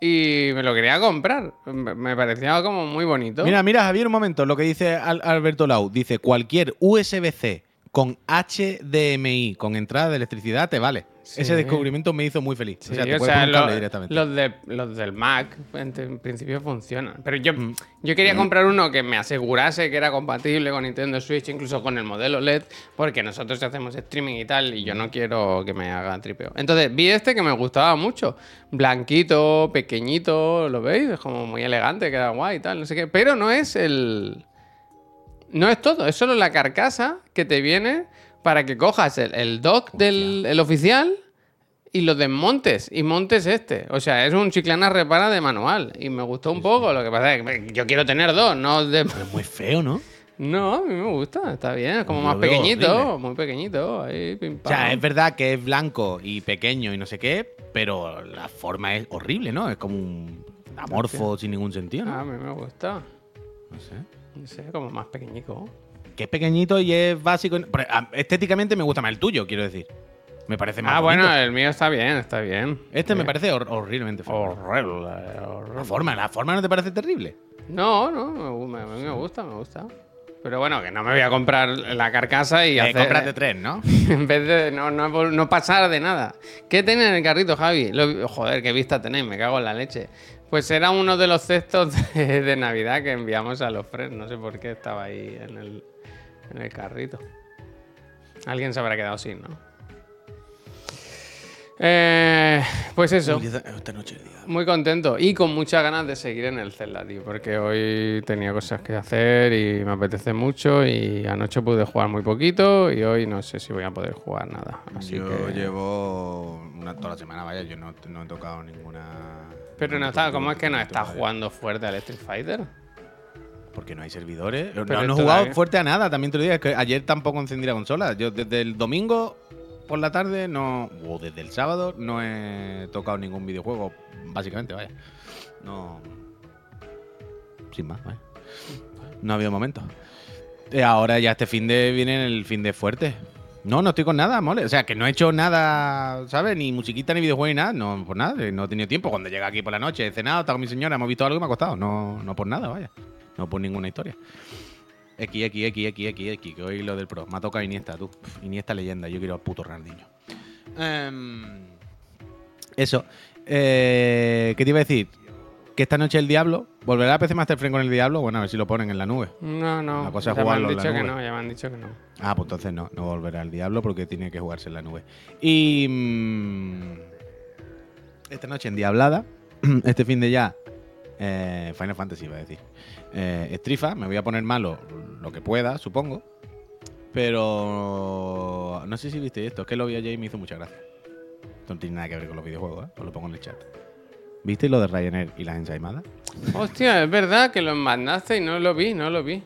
y me lo quería comprar. Me parecía como muy bonito. Mira, mira, Javier, un momento. Lo que dice Al- Alberto Lau. Dice, cualquier USB-C con HDMI, con entrada de electricidad, te vale. Sí. Ese descubrimiento me hizo muy feliz. Sí, o sea, te o puedes sea, poner un cable lo- directamente. Los, de, los del Mac, en, principio funcionan. Pero yo, Mm. yo quería comprar uno que me asegurase que era compatible con Nintendo Switch, incluso con el modelo LED, porque nosotros hacemos streaming y tal, y yo no quiero que me hagan tripeo. Entonces vi este que me gustaba mucho. Blanquito, pequeñito, ¿lo veis? Es como muy elegante, queda guay y tal, no sé qué. Pero no es el. No es todo, es solo la carcasa que te viene para que cojas el, el dock del el oficial y lo desmontes y montes este. O sea, es un chiclana repara de manual. Y me gustó un poco. Lo que pasa es que yo quiero tener dos, no de... Es muy feo, ¿no? No, a mí me gusta, está bien. Es como más pequeñito, horrible. muy pequeñito. Ahí, pim, O sea, pam. es verdad que es blanco y pequeño y no sé qué, pero la forma es horrible, ¿no? Es como un amorfo sin ningún sentido, Ah, a ¿no? mí me gusta. No sé. No sé, como más pequeñico. Que es pequeñito y es básico. pero, Estéticamente me gusta más el tuyo, quiero decir. Me parece más Ah, bueno, el mío está bien, está bien. Este me Sí. parece hor- horriblemente feo. Horrible, La forma, la forma no te parece terrible. No, no, me, me- a mí me gusta, me gusta. Pero bueno, que no me voy a comprar la carcasa y Eh, hacer... cómprate tres, ¿no? en vez de no, no, no pasar de nada. ¿Qué tenéis en el carrito, Javi? Lo- joder, qué vista tenéis, me cago en la leche. Pues era uno de los cestos de, Navidad que enviamos a los Fres. No sé por qué estaba ahí en el, en el carrito. Alguien se habrá quedado sin, ¿no? Eh, pues eso. Muy contento y con muchas ganas de seguir en el Zelda, tío, porque hoy tenía cosas que hacer y me apetece mucho y anoche pude jugar muy poquito y hoy no sé si voy a poder jugar nada. Así yo que... llevo una, toda la semana, vaya, yo no, no he tocado ninguna. Pero no está, ¿cómo es que no movimiento está todavía. jugando fuerte al Street Fighter? Porque no hay servidores. No, Pero no he todavía- jugado fuerte a nada, también te lo digo. Es que ayer tampoco encendí la consola. Yo desde el domingo por la tarde no. O desde el sábado no he tocado ningún videojuego, básicamente, vaya. No. Sin más, vaya. No ha habido momento. Eh, ahora ya este fin de viene el fin de fuerte. No, no estoy con nada, mole. O sea, que no he hecho nada, ¿sabes? Ni musiquita, ni videojuego, ni nada. No, por nada. eh, No he tenido tiempo. Cuando llega aquí por la noche, he cenado, he estado con mi señora, hemos visto algo y me ha costado. No, no por nada, vaya. No por ninguna historia. X, X, X, X, X, X, que hoy lo del pro. Me ha tocado Iniesta, tú. Iniesta leyenda. Yo quiero al puto Ronaldinho. Em, eso. Eh, ¿Qué te iba a decir? Que esta noche el Diablo. ¿Volverá a PC Master Friend con el Diablo? Bueno, a ver si lo ponen en la nube. No, no. La cosa es ya me han jugarlo en la dicho que no, ya me han dicho que no. Ah, pues entonces no, no volverá al Diablo porque tiene que jugarse en la nube. Y. mm, esta noche en Diablada. Este fin de ya. eh, Final Fantasy, iba a decir. Eh, Estrifa, me voy a poner malo lo que pueda, supongo. Pero. No sé si viste esto, es que lo vi ayer y me hizo mucha gracia. Esto no tiene nada que ver con los videojuegos, ¿eh? Os lo pongo en el chat. ¿Viste lo de Ryanair y las ensaimadas? Hostia, es verdad que lo mandaste y no lo vi, no lo vi.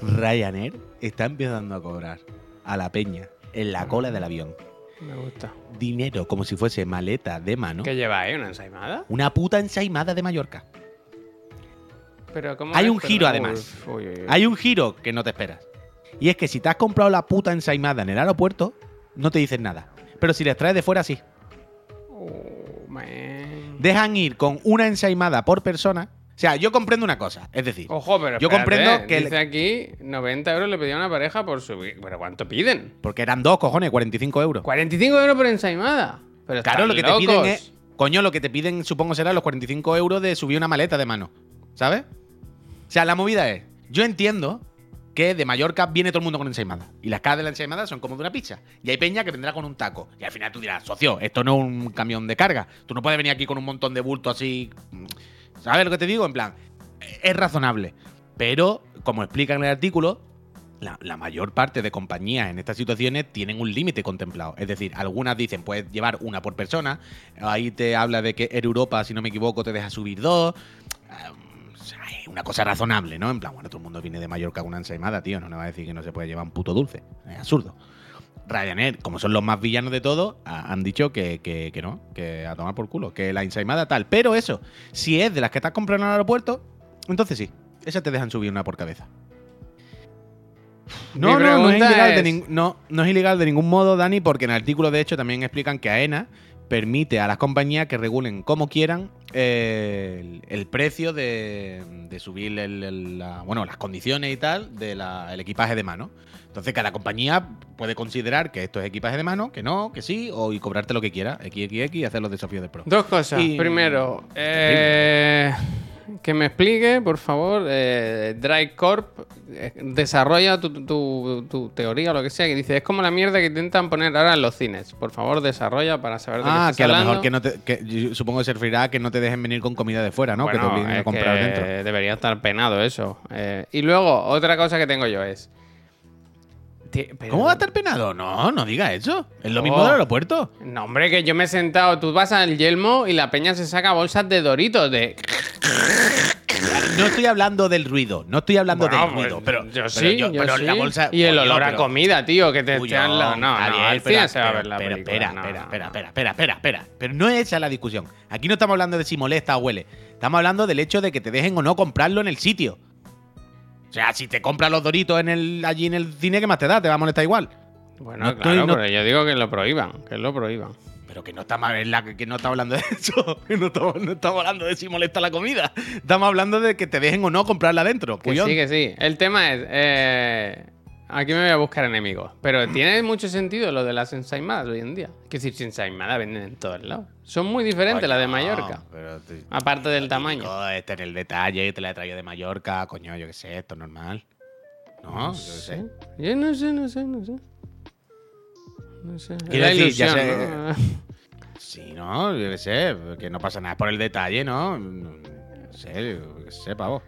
Ryanair está empezando a cobrar a la peña en la cola del avión Me gusta. dinero como si fuese maleta de mano. ¿Qué lleva ahí? ¿Una ensaimada? Una puta ensaimada de Mallorca. Pero ¿cómo Hay un giro, además. Uy, uy, uy. Hay un giro que no te esperas. Y es que si te has comprado la puta ensaimada en el aeropuerto, no te dicen nada. Pero si les traes de fuera, sí. Oh, man. Dejan ir con una ensaimada por persona. O sea, yo comprendo una cosa. Es decir, Ojo, pero Yo espérate, comprendo que el- Dice aquí 90 euros le pedía a una pareja por subir. ¿Pero cuánto piden? porque eran dos cojones, 45 euros. 45 euros por ensaimada. Pero Claro, lo que te locos. piden es. Coño, lo que te piden, supongo, será los 45 euros de subir una maleta de mano. ¿Sabes? Sea, la movida es. Yo entiendo que de Mallorca viene todo el mundo con ensaimada. Y las caras de la ensaimada son como de una pizza. Y hay peña que vendrá con un taco. Y al final tú dirás, socio, esto no es un camión de carga. Tú no puedes venir aquí con un montón de bulto así. ¿Sabes lo que te digo? En plan, es razonable. Pero, como explica en el artículo, la, la mayor parte de compañías en estas situaciones tienen un límite contemplado. Es decir, algunas dicen puedes llevar una por persona. Ahí te habla de que Air Europa, si no me equivoco, te deja subir dos. Una cosa razonable, ¿no? En plan, bueno, todo el mundo viene de Mallorca con una ensaimada, tío. No me va a decir que no se puede llevar un puto dulce. Es absurdo. Ryanair, como son los más villanos de todos, ha- han dicho que, que- que no, que a tomar por culo, que la ensaimada tal. Pero eso, si es de las que estás comprando en el aeropuerto, entonces sí, esas te dejan subir una por cabeza. No, no, no es, ilegal de es- ning- no, no es ilegal de ningún modo, Dani, porque en el artículo de hecho también explican que AENA permite a las compañías que regulen como quieran eh, el, el precio de, de subir el- el- la- bueno, las condiciones y tal del equipaje de mano. Entonces cada compañía puede considerar que esto es equipaje de mano, que no, que sí, o y cobrarte lo que quiera, XXX y hacer los desafíos de pro. Dos cosas. Y- Primero, eh, que me explique, por favor, eh, Dry Corp, eh, desarrolla tu, tu- tu teoría o lo que sea, que dice, es como la mierda que intentan poner ahora en los cines. Por favor, desarrolla para saber de Ah, que a lo mejor que no te, que supongo que se referirá a que no te dejen venir con comida de fuera, ¿no? que te obliguen a comprar dentro. Debería estar penado eso. Eh, y luego, otra cosa que tengo yo es... Pero- ¿Cómo va a estar penado? No, no diga eso. Es lo Oh. mismo del aeropuerto. No, hombre, que yo me he sentado, tú vas al Yelmo y la peña se saca bolsas de Doritos, de... No estoy hablando del ruido, no estoy hablando Bueno, del ruido, pues, pero yo pero sí, yo- yo pero sí. la bolsa Y el olor a comida, tío, que te, te Cuyón, han la- No, no, al espera, cine se va a ver la. Espera, no, espera, espera, espera, espera, espera. Pero no es esa la discusión. Aquí no estamos hablando de si molesta o huele. Estamos hablando del hecho de que te dejen o no comprarlo en el sitio. O sea, si te compras los doritos en el, allí en el cine, ¿qué más te da? Te va a molestar igual. Bueno, No estoy- claro, no- pero yo digo que lo prohíban, que lo prohíban. Pero que no estamos, es la que que no estamos hablando de eso. Que No estamos, no estamos hablando de si molesta la comida. Estamos hablando de que te dejen o no comprarla adentro. Que sí, que sí. El tema es... eh, aquí me voy a buscar enemigos. Pero tiene mucho sentido lo de las ensaimadas hoy en día. Decir, si ensaimadas venden en todos lados. Son muy diferentes las de Mallorca. pero te- Aparte del tamaño. Este en el detalle, te la he traído de Mallorca, coño, yo qué sé, esto es normal. No, yo qué sé. Yo no sé, no sé, no sé. No sé. Quiero la decir, ya ilusión, sé- ¿no? Sí, no, yo qué sé, que no pasa nada por el detalle, ¿no? No sé, yo qué sé, pavo.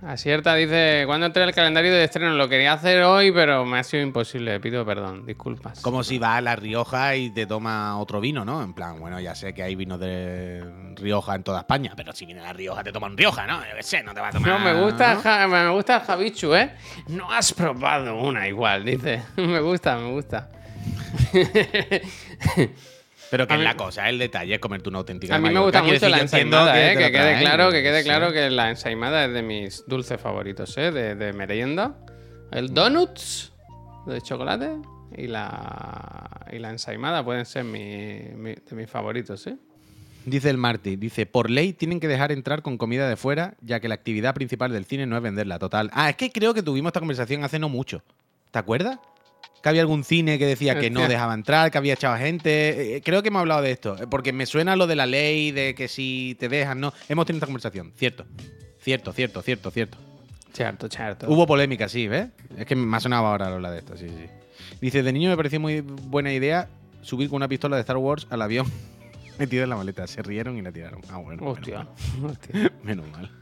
Acierta, dice, ¿cuándo entra el calendario de estreno? Lo quería hacer hoy, pero me ha sido imposible. Pido perdón, disculpas. Como si vas a La Rioja y te toma otro vino, ¿no? En plan, bueno, ya sé que hay vinos de Rioja en toda España, pero si viene a La Rioja te toman Rioja, ¿no? Yo qué sé, no te va a tomar. No, me gusta, ¿no? Ja- me gusta Javichu, ¿eh? No has probado una igual, dice. me gusta, me gusta. Pero que A es mí- la cosa, el detalle es comerte una auténtica A mí me gusta mucho la ensaimada, ¿eh? te Que quede traen, claro, que quede claro que la ensaimada es de mis dulces favoritos, ¿eh? De, de merienda. El donuts de chocolate y la, y la ensaimada pueden ser mi- mi- de mis favoritos, ¿eh? Dice el Marty, dice, por ley tienen que dejar entrar con comida de fuera, ya que la actividad principal del cine no es venderla, total. Ah, es que creo que tuvimos esta conversación hace no mucho. ¿Te acuerdas? Que había algún cine que decía que no dejaba entrar, que había echado a gente. Eh, creo que hemos hablado de esto, eh, porque me suena lo de la ley, de que si te dejan, no. Hemos tenido esta conversación, cierto. Cierto, cierto, cierto, cierto. Cierto, cierto. Hubo polémica, sí, ¿ves? Es que me ha sonado ahora hablar de esto, sí, sí. Dice, de niño me pareció muy buena idea subir con una pistola de Star Wars al avión metida en la maleta. Se rieron y la tiraron. Ah, bueno. menos Hostia. mal. hostia. Menos mal.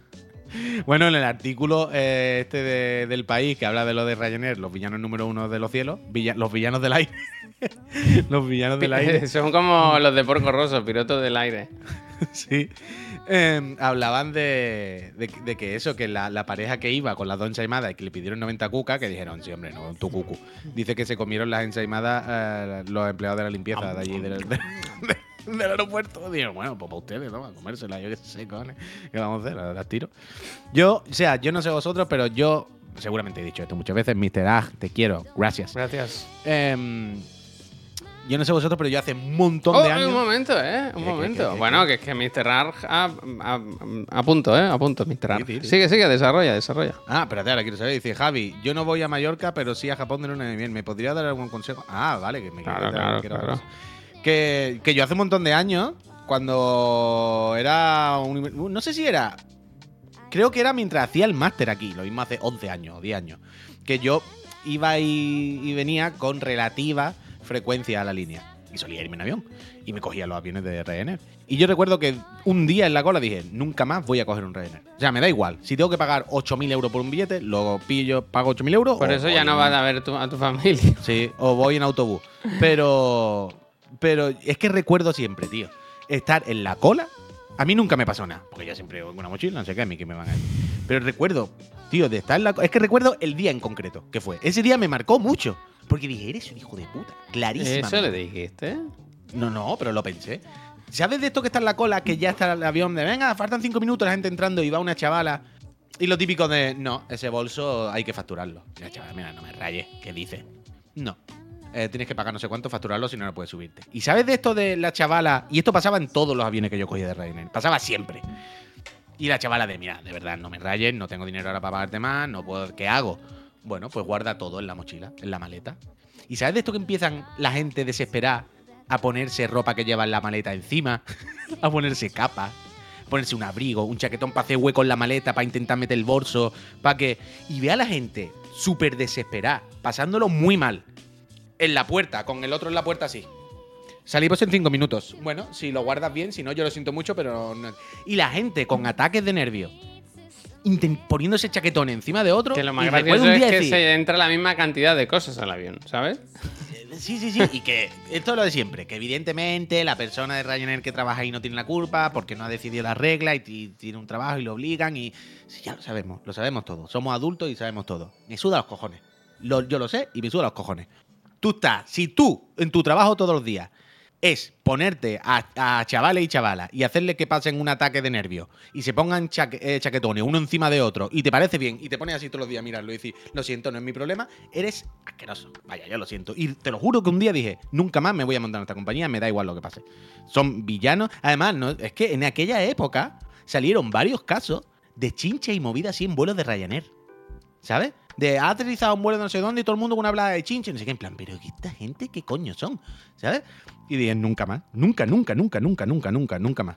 Bueno, en el artículo eh, este de- del país que habla de lo de Ryanair, los villanos número uno de los cielos, villa- los villanos del aire. los villanos del aire. Son como los de Porco Rosso, pilotos del aire. sí. Eh, hablaban de, de- de que eso, que la, la pareja que iba con las dos ensaimadas y que le pidieron 90 cucas, que dijeron, sí, hombre, no, tu cucu. Dice que se comieron las ensaimadas eh, los empleados de la limpieza de allí de- del aeropuerto. Dijeron, bueno, pues para ustedes, ¿no? A comérselas, yo qué sé, cojones. ¿Qué vamos a hacer? Las, tiro. Yo, o sea, yo no sé vosotros, pero yo, seguramente he dicho esto muchas veces, Mr. Ag, te quiero, gracias. Gracias. Em, yo no sé vosotros, pero yo hace un montón Oh, de años... un momento, ¿eh? Un ¿Qué, momento. qué, qué, bueno, que es que Mr. Arg a, a, a punto, ¿eh? A punto, Mr. Arg. Sigue, sigue, desarrolla, desarrolla. Ah, espérate, ahora quiero saber. Dice Javi, yo no voy a Mallorca, pero sí a Japón de luna de miel. ¿Me podría dar algún consejo? Ah, vale, que me Claro, quiere dar claro, claro. Que, que yo hace un montón de años, cuando era. un- no sé si era. Creo que era mientras hacía el máster aquí, lo mismo hace 11 años o 10 años. Que yo iba y, y venía con relativa frecuencia a la línea. Y solía irme en avión. Y me cogía los aviones de Ryanair. Y yo recuerdo que un día en la cola dije, nunca más voy a coger un Ryanair. O sea, me da igual. Si tengo que pagar 8.000 euros por un billete, lo pillo, pago 8.000 euros. Por o eso ya no vas a ver tu- a tu familia. Sí, o voy en autobús. Pero. Pero es que recuerdo siempre, tío. Estar en la cola. A mí nunca me pasó nada. Porque yo siempre voy con una mochila, no sé qué, a mí que me van a ir. Pero recuerdo, tío, de estar en la cola. Es que recuerdo el día en concreto que fue. Ese día me marcó mucho. Porque dije, eres un hijo de puta. Clarísimo. Eso le dijiste. No, no, pero lo pensé. ¿Sabes de esto que está en la cola, que ya está el avión de, venga, faltan cinco minutos, la gente entrando y va una chavala? Y lo típico de, no, ese bolso hay que facturarlo. Y la chavala, mira, no me rayes, ¿qué dice? No. Eh, tienes que pagar no sé cuánto, facturarlo, si no, no puedes subirte. ¿Y sabes de esto de la chavala? Y esto pasaba en todos los aviones que yo cogía de Ryanair. Pasaba siempre. Y la chavala de, mira, de verdad, no me rayes, no tengo dinero ahora para pagarte más, no puedo, ¿qué hago? Bueno, pues guarda todo en la mochila, en la maleta. ¿Y sabes de esto que empiezan la gente desesperada a ponerse ropa que lleva en la maleta encima? a ponerse capa, ponerse un abrigo, un chaquetón para hacer hueco en la maleta, para intentar meter el bolso, para que... Y ve a la gente súper desesperada, pasándolo muy mal. En la puerta, con el otro en la puerta así. Salimos en cinco minutos. Bueno, si lo guardas bien, si no, yo lo siento mucho, pero. no. Y la gente con ataques de nervio. Poniéndose chaquetón encima de otro. Que lo más y gracioso es que decir, se entra la misma cantidad de cosas al avión, ¿sabes? Sí, sí, sí. Y que esto es lo de siempre. Que evidentemente la persona de Ryanair que trabaja ahí no tiene la culpa porque no ha decidido la regla y ti- tiene un trabajo y lo obligan. Y sí, ya lo sabemos, lo sabemos todo. Somos adultos y sabemos todo. Me suda los cojones. Lo- yo lo sé y me suda los cojones. Tú estás, si tú en tu trabajo todos los días es ponerte a, chavales y chavalas y hacerle que pasen un ataque de nervios y se pongan chaque- eh, chaquetones uno encima de otro y te parece bien y te pones así todos los días a mirarlo y decir, lo siento, no es mi problema, eres asqueroso. Vaya, yo lo siento. Y te lo juro que un día dije, nunca más me voy a montar en esta compañía, me da igual lo que pase. Son villanos. Además, no, es que en aquella época salieron varios casos de chinche y movida así en vuelos de Ryanair. ¿Sabes? De ha aterrizado un vuelo de no sé dónde y todo el mundo con una habla de chinche, no sé qué, en plan, pero esta gente, ¿qué coño son? ¿Sabes? Y dije, nunca más. Nunca, nunca, nunca, nunca, nunca, nunca, nunca más.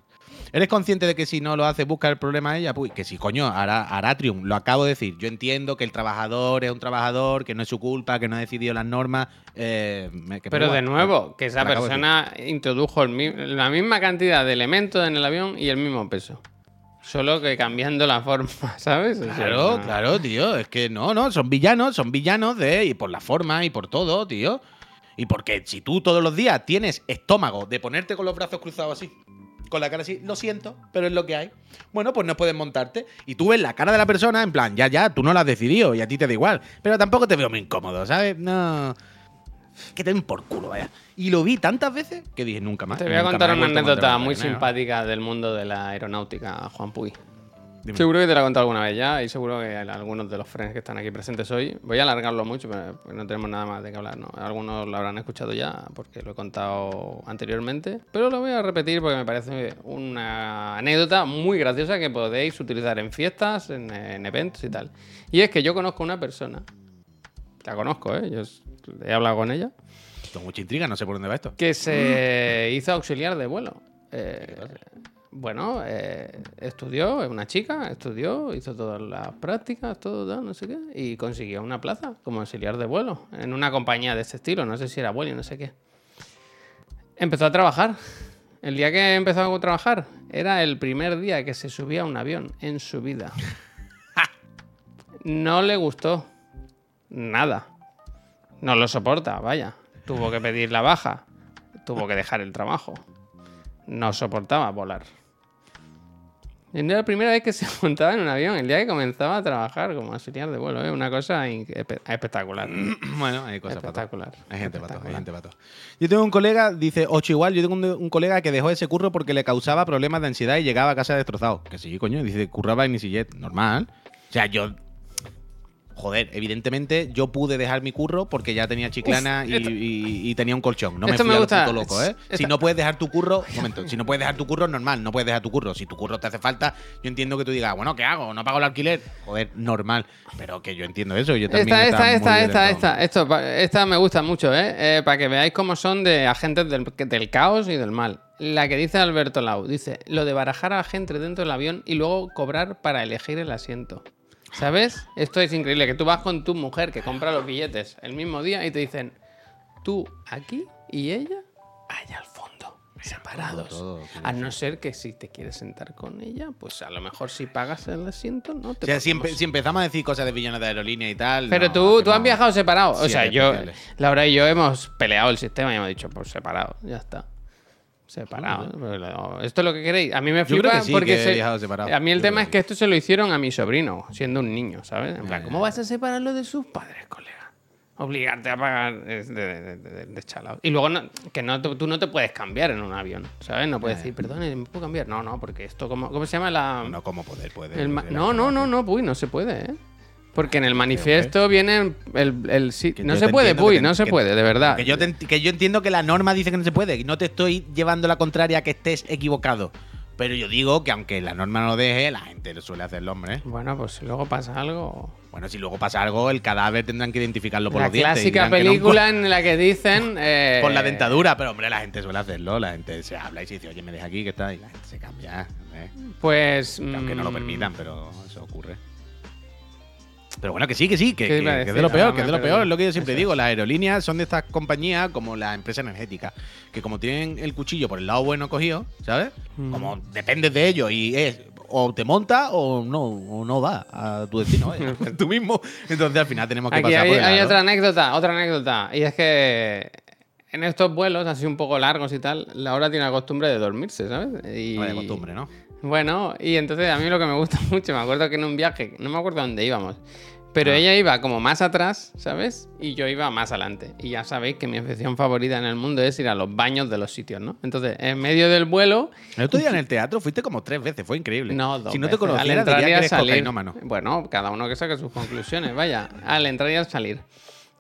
¿Eres consciente de que si no lo hace, busca el problema a ella? Pues que sí, coño, hará, hará triun. Lo acabo de decir. Yo entiendo que el trabajador es un trabajador, que no es su culpa, que no ha decidido las normas. eh, que Pero de nuevo, que esa de persona introdujo el la misma cantidad de elementos en el avión y el mismo peso. Solo que cambiando la forma, ¿sabes? O sea, Claro, no- claro, tío. Es que no, no, son villanos, son villanos de. Y por la forma y por todo, tío. Y porque si tú todos los días tienes estómago de ponerte con los brazos cruzados así, con la cara así, lo siento, pero es lo que hay. Bueno, pues no puedes montarte. Y tú ves la cara de la persona en plan, ya, ya, tú no lo has decidido y a ti te da igual. Pero tampoco te veo muy incómodo, ¿sabes? No. Que te den por culo, vaya. Y lo vi tantas veces que dije nunca más. Te voy a contar una anécdota muy simpática del mundo de la aeronáutica, Juan Puy. Dime. Seguro que te la he contado alguna vez ya y seguro que algunos de los friends que están aquí presentes hoy. Voy a alargarlo mucho, pero pues no tenemos nada más de qué hablar. ¿no? Algunos lo habrán escuchado ya porque lo he contado anteriormente, pero lo voy a repetir porque me parece una anécdota muy graciosa que podéis utilizar en fiestas, en, en eventos y tal. Y es que yo conozco una persona, la conozco, ¿eh? yo he hablado con ella, Tengo mucha intriga, no sé por dónde va esto. que se hizo auxiliar de vuelo. Eh, bueno, eh, estudió, es una chica, estudió, hizo todas las prácticas, todo, no sé qué, y consiguió una plaza como auxiliar de vuelo en una compañía de ese estilo, no sé si era vuelo, no sé qué. Empezó a trabajar. El día que empezó a trabajar era el primer día que se subía a un avión en su vida. No le gustó nada. No lo soporta, vaya. Tuvo que pedir la baja. Tuvo que dejar el trabajo. No soportaba volar. Y no era la primera vez que se montaba en un avión, el día que comenzaba a trabajar como auxiliar de vuelo. ¿eh? Una cosa espectacular. Bueno, hay cosas espectacular. Hay gente para todo, hay espectacular. gente para todo. Yo tengo un colega, dice, ocho igual, yo tengo un, un colega que dejó ese curro porque le causaba problemas de ansiedad y llegaba a casa destrozado. Que sí, coño, dice, curraba en EasyJet, normal. O sea, yo... Joder, evidentemente yo pude dejar mi curro porque ya tenía chiclana y, esto- y- y tenía un colchón. No me fui me gusta. puto loco, ¿eh? Si no puedes dejar tu curro, un momento, si no puedes dejar tu curro, normal, no puedes dejar tu curro. Si tu curro te hace falta, yo entiendo que tú digas, bueno, ¿qué hago? ¿No pago el alquiler? Joder, normal. Pero que yo entiendo eso, yo también Esta, esta, esta, esta, esta, esto, esta me gusta mucho, ¿eh? Eh, Para que veáis cómo son de agentes del, del caos y del mal. La que dice Alberto Lau, dice, lo de barajar a la gente dentro del avión y luego cobrar para elegir el asiento. ¿Sabes? Esto es increíble, que tú vas con tu mujer que compra los billetes el mismo día y te dicen, tú aquí y ella allá al fondo, separados. todo, a no ser que si te quieres sentar con ella, pues a lo mejor si pagas el asiento, no te O sea, si, podemos empe- si empezamos a decir cosas de villanos de aerolínea y tal. pero no, tú, tú has no. viajado separado. O Sí, sea, yo. Laura y yo hemos peleado el sistema y hemos dicho, pues separado, ya está. Separado. Esto es lo que queréis. A mí me flipa sí, porque se- a mí el Yo tema es que que esto se lo hicieron a mi sobrino, siendo un niño, ¿sabes? En plan, ¿cómo vas a separarlo de sus padres, colega? Obligarte a pagar de, de, de- de chalao. Y luego no- que no, te- tú no te puedes cambiar en un avión, ¿sabes? No puedes decir, perdone, ¿me puedo cambiar? No, no, porque esto, ¿cómo, cómo se llama la...? No, como poder, puede. el ma- puede, no, no, no, no, Puy, no se puede, ¿eh? Porque en el manifiesto viene el... el sí- Que no se puede, entiendo Puy, te- no se que- puede, de verdad. Que yo, te que yo entiendo que la norma dice que no se puede. Y no te estoy llevando la contraria a que estés equivocado. Pero yo digo que aunque la norma no lo deje, la gente lo suele hacerlo, hombre. Bueno, pues si luego pasa algo... Bueno, si luego pasa algo, el cadáver tendrán que identificarlo por La los dientes. y clásica no película en la que dicen... eh, Por, la dentadura, pero hombre, la gente suele hacerlo. La gente se habla y se dice, oye, me deja aquí, que está. Y la gente se cambia. ¿eh? Pues... Que aunque no lo mm, permitan, pero eso ocurre. Pero bueno, que sí, que sí, que, ¿Qué que- iba a que es de lo peor, que es de lo peor, es lo que yo siempre digo. Las aerolíneas son de estas compañías como la empresa energética, que como tienen el cuchillo por el lado bueno cogido, ¿sabes? Mm. Como dependes de ellos y es o te monta o no, o no va a tu destino, ¿eh? tú mismo. Entonces al final tenemos que Aquí pasar hay, por el hay otra anécdota, otra anécdota. Y es que en estos vuelos, así un poco largos y tal, la hora tiene la costumbre de dormirse, ¿sabes? Y... No, de costumbre, ¿no? Bueno, y entonces a mí lo que me gusta mucho, me acuerdo que en un viaje, no me acuerdo dónde íbamos, pero Ah. ella iba como más atrás, ¿sabes? Y yo iba más adelante. Y ya sabéis que mi afición favorita en el mundo es ir a los baños de los sitios, ¿no? Entonces, en medio del vuelo, El otro día en el teatro fuiste como tres veces, fue increíble. no, dos si no te veces. Al diría que salir. Bueno, cada uno que saque sus conclusiones, vaya. Al entrar y al salir.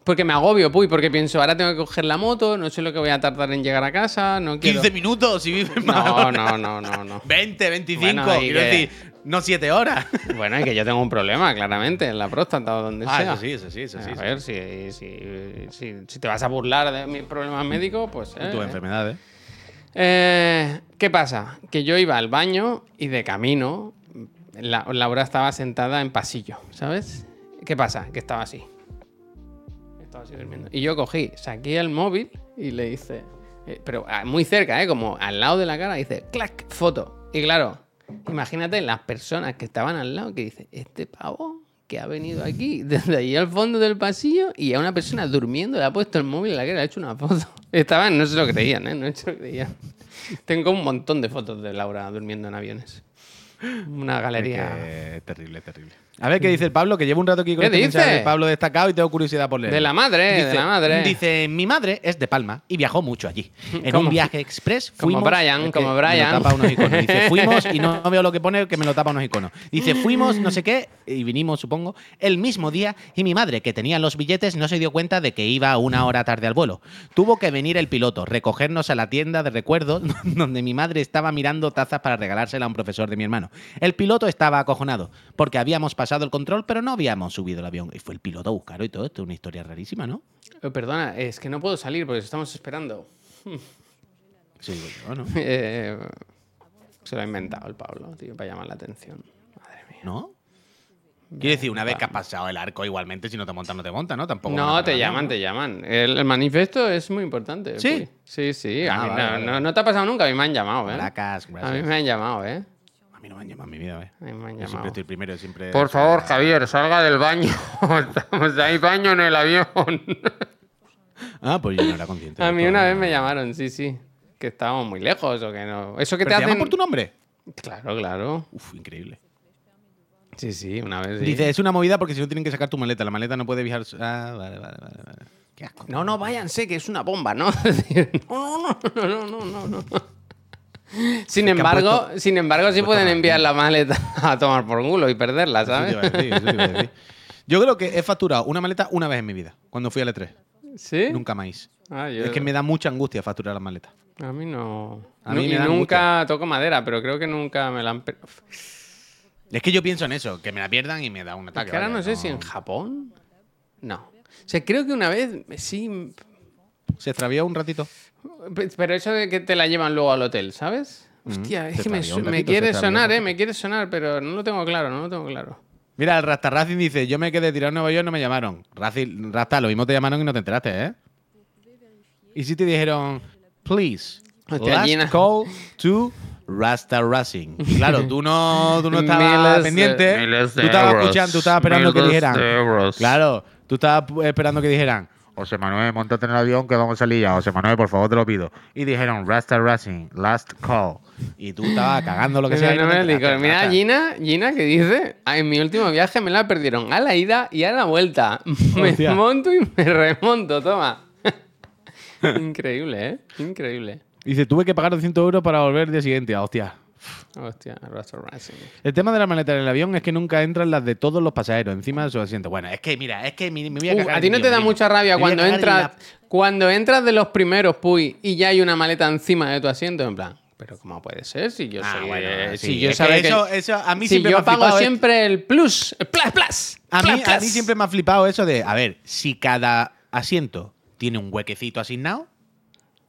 Porque me agobio, puy, porque pienso, ahora tengo que coger la moto, no sé lo que voy a tardar en llegar a casa, no quiero... 15 minutos si vives más. No, no, no, no, no. 20, 25, Bueno, quiero que- decir, no 7 horas. Bueno, y que yo tengo un problema, claramente, en la próstata o donde Ah, sea. eso sí, eso sí, eso sí. a eso ver, si, si, si, si te vas a burlar de mis problemas médicos, pues... eh, Tus enfermedades. Eh, ¿Qué pasa? Que yo iba al baño y de camino, la- Laura estaba sentada en pasillo, ¿sabes? ¿Qué pasa? Que estaba así. Estaba así durmiendo. Y yo cogí, saqué el móvil y le hice, eh, pero ah, muy cerca, ¿eh? Como al lado de la cara, dice, clac, foto. Y claro, imagínate las personas que estaban al lado que dice, este pavo que ha venido aquí desde ahí al fondo del pasillo y a una persona durmiendo le ha puesto el móvil en la y le ha hecho una foto. Estaban, no se lo creían, ¿eh? No se lo creían. Tengo un montón de fotos de Laura durmiendo en aviones. Una Es galería. que terrible, terrible. A ver qué dice el Pablo, que llevo un rato aquí con ¿Qué este dice? mensaje de Pablo destacado y tengo curiosidad por leer. De la madre, de la madre. Dice, mi madre es de Palma y viajó mucho allí. En Como- un viaje express como fuimos... Brian, es que como me lo Brian. tapa unos iconos. Dice, fuimos y no veo lo que pone que me lo tapa unos iconos. Dice, fuimos no sé qué y vinimos, supongo, el mismo día y mi madre, que tenía los billetes, no se dio cuenta de que iba una hora tarde al vuelo. Tuvo que venir el piloto, recogernos a la tienda de recuerdos donde mi madre estaba mirando tazas para regalársela a un profesor de mi hermano. El piloto estaba acojonado porque habíamos pasado el control, pero no habíamos subido el avión. Y fue el piloto a buscarlo y todo esto, una historia rarísima, ¿no? Eh, Perdona, es que no puedo salir porque estamos esperando. Sí, yo, ¿no? Eh, se lo ha inventado el Pablo, tío, para llamar la atención. Madre mía. ¿No? Quiero decir, una vez que has pasado el arco, igualmente, si no te montan, no te montan, ¿no? Tampoco. No, te llaman, te llaman. El, el manifiesto es muy importante. ¿Sí? Sí, sí. A Ah, mí vale, no, vale, no- no te ha pasado nunca, a mí me han llamado, ¿eh? Caracas, A mí me han llamado, ¿eh? A mí no me han llamado en mi vida, ¿eh? Me han Yo siempre estoy primero, siempre. Por favor, Javier, salga del baño. Estamos, hay baño en el avión. Ah, pues yo no era consciente. A mí una vez me llamaron, sí, sí. Que estábamos muy lejos o que no. Eso que ¿Pero te te llaman hacen. por tu nombre? Claro, claro. Uf, increíble. Sí, sí, una vez. sí. Dice, es una movida porque si no tienen que sacar tu maleta. La maleta no puede viajar. Ah, vale, vale, vale. vale. Qué asco. No, no, váyanse, que es una bomba, ¿no? No, no, no, no, no, no, no. Sin embargo, puesto- sin embargo, sí pueden enviar la maleta a tomar por culo y perderla, Eso ¿sabes? te iba a decir, eso te iba a decir. Yo creo que he facturado una maleta una vez en mi vida, cuando fui al E3. ¿Sí? Nunca más. Ah, yo- Es que me da mucha angustia facturar las maletas. A mí no. A mí Nu- me y da nunca toco madera, pero creo que nunca me la han. Es que yo pienso en eso, que me la pierdan y me da un Es ataque. que ahora no sé si en Japón. No. O sea, creo que una vez sí. Se extravió un ratito. Pe- Pero eso de que te la llevan luego al hotel, ¿sabes? Hostia, Se es que me, su- me se quiere sonar, ¿eh? Me quiere sonar, pero no lo tengo claro, no lo tengo claro. Mira, el Rasta Racing dice, yo me quedé tirado en Nueva York, no me llamaron. Racing- Rasta, lo mismo te llamaron y no te enteraste, ¿eh? Y si te dijeron, please, Hostia, last call to Rasta Racing. Claro, tú no, tú no estabas Miles pendiente. miles de tú estabas euros. escuchando, tú estabas esperando que dijeran. Claro, tú estabas esperando que dijeran, José Manuel, montate en el avión que vamos a salir ya. José Manuel, por favor, te lo pido. Y dijeron, Rasta Racing, last call. Y tú estabas cagando lo que sea. No mira. Gina, Gina que dice, "Ah, en mi último viaje me la perdieron a la ida y a la vuelta. Me Hostia. monto y me remonto, toma. Increíble, ¿eh? Increíble. Dice, tuve que pagar 200 euros para volver el día siguiente. Ah, hostia. Hostia. El tema de la maleta en el avión es que nunca entran las de todos los pasajeros encima de su asiento. Bueno, es que mira, es que me, me voy a Uh, cagar a ti no te da mucha rabia cuando entras, la- cuando entras de los primeros, Puy, y ya hay una maleta encima de tu asiento, en plan, pero ¿cómo puede ser si yo Ah, soy, bueno, eh, sí, si yo es que sabe que, eso- eso a mí si siempre me yo pago flipado, siempre el plus, el plus, plus, A mí, plus, a mí siempre me ha flipado eso de, a ver, si cada asiento tiene un huequecito asignado,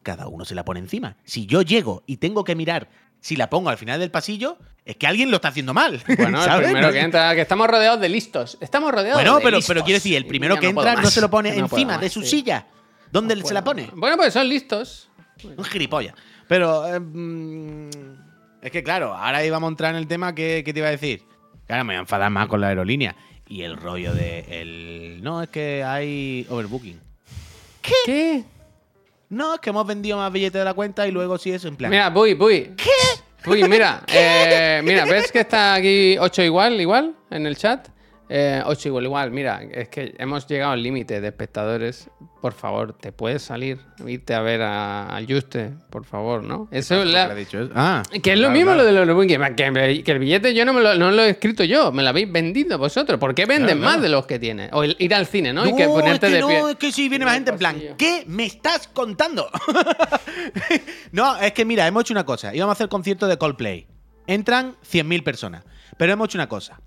cada uno se la pone encima. Si yo llego y tengo que mirar si la pongo al final del pasillo, es que alguien lo está haciendo mal. Bueno, el ¿sabes? primero No- que entra, que estamos rodeados de listos. Estamos rodeados Bueno, de pero, listos. pero quiero decir, el primero que no entra no se lo pone no encima más, de su sí. silla. ¿Dónde No se la pone? Bueno, pues son listos. Un gilipollas. Pero eh, mm, es que claro, ahora íbamos a entrar en el tema que, que te iba a decir. Claro, me voy a enfadar más con la aerolínea. Y el rollo de el. No, es que hay overbooking. ¿Qué? No, es que hemos vendido más billetes de la cuenta y luego sí eso en plan. Mira, Puy, Puy. ¿Qué? Puy, mira, eh, mira, ¿ves que está aquí 8 igual, igual, en el chat? Eh, 8 igual, igual. Mira, es que hemos llegado al límite de espectadores. Por favor, ¿te puedes salir? Irte a ver a, a Juste, por favor, ¿no? Eso es ¿Qué la- dicho eso? Ah, Que es lo mismo claro. lo de los que, que el billete yo no, me lo, no lo he escrito yo, me lo habéis vendido vosotros. ¿Por qué venden Claro, más de los que tienen? O el- ir al cine, ¿no? y que ponerte es que de no, pie. es que sí viene más gente en plan, pasillo. ¿qué me estás contando? no, es que mira, hemos hecho una cosa. Íbamos a hacer concierto de Coldplay. Entran 100.000 personas. Pero hemos hecho una cosa.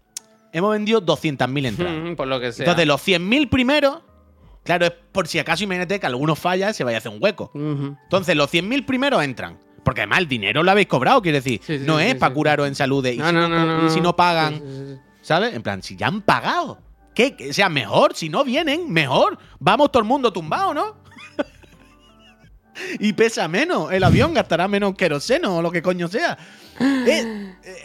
Hemos vendido 200.000 entradas. Mm, por lo que sea. Entonces, los 100.000 primeros, claro, es por si acaso imagínate que alguno falla, se vaya a hacer un hueco. Entonces, los 100.000 primeros entran. Porque además el dinero lo habéis cobrado, quiero decir. Sí, sí, no sí, es para curaros en salud. Y, No, si no, no, si no. pagan. ¿sabes? En plan, si ya han pagado. ¿Qué? O sea, mejor, si no vienen, mejor. Vamos todo el mundo tumbado, ¿no? y pesa menos. El avión gastará menos queroseno o lo que coño sea. Es,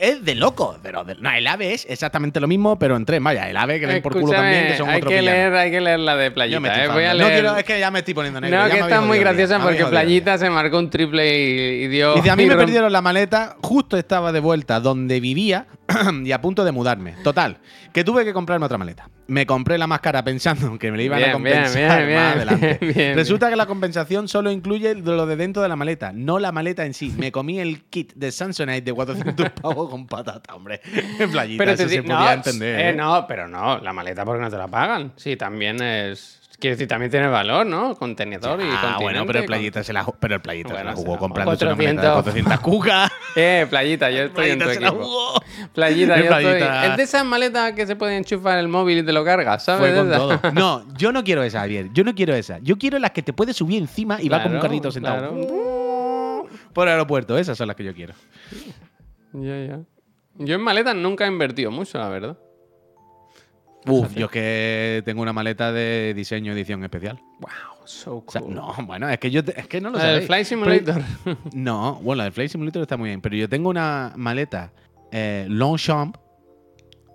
es de loco. Pero de- no, el AVE es exactamente lo mismo, pero en tren. Vaya, el AVE que leen por culo también, que son hay otros que leer, hay que leer la de Yo me Playita, estoy eh. Voy a leer. No quiero, es que ya me estoy poniendo negro. No, ya que está muy graciosa porque. Playita se marcó un triple y, y dio. Dice, a mí me rom- perdieron la maleta, justo estaba de vuelta donde vivía y a punto de mudarme. Total, que tuve que comprarme otra maleta. Me compré la más cara pensando que me la iban a Bien, compensar bien, más adelante. Resulta que la compensación solo incluye lo de dentro de la maleta, no la maleta en sí. Me comí el kit de Samsonite de 400 pavos con patata, hombre. En playita, Pero te eso se di- podía no, entender. eh, ¿eh? no, pero no, la maleta porque no te la pagan. Sí, también es. Quiero decir, también tiene valor, ¿no? Contenedor y Ah, bueno, pero el playita se la, pero el playita Bueno, se la se jugó la comprando jugó. una maleta de 400 cucas. con- Eh, playita, yo estoy en tu Playita se la equipo. jugó. Playita, yo Playita. estoy. Es de esas maletas que se pueden enchufar en el móvil y te lo cargas, ¿sabes? Fue con todo. No, yo no quiero esa, Javier. Yo no quiero esa. Yo quiero las que te puedes subir encima y va como un Claro, carrito sentado. claro. Por el aeropuerto. Esas son las que yo quiero. Ya, ya. Yo en maletas nunca he invertido mucho, la verdad. Uf, yo es que tengo una maleta de diseño edición especial. Wow, so O sea, cool. no, bueno, es que yo te- es que no lo La del sabéis. Flight Simulator. Pero- no, bueno, la del Flight Simulator está muy bien, pero yo tengo una maleta eh, Longchamp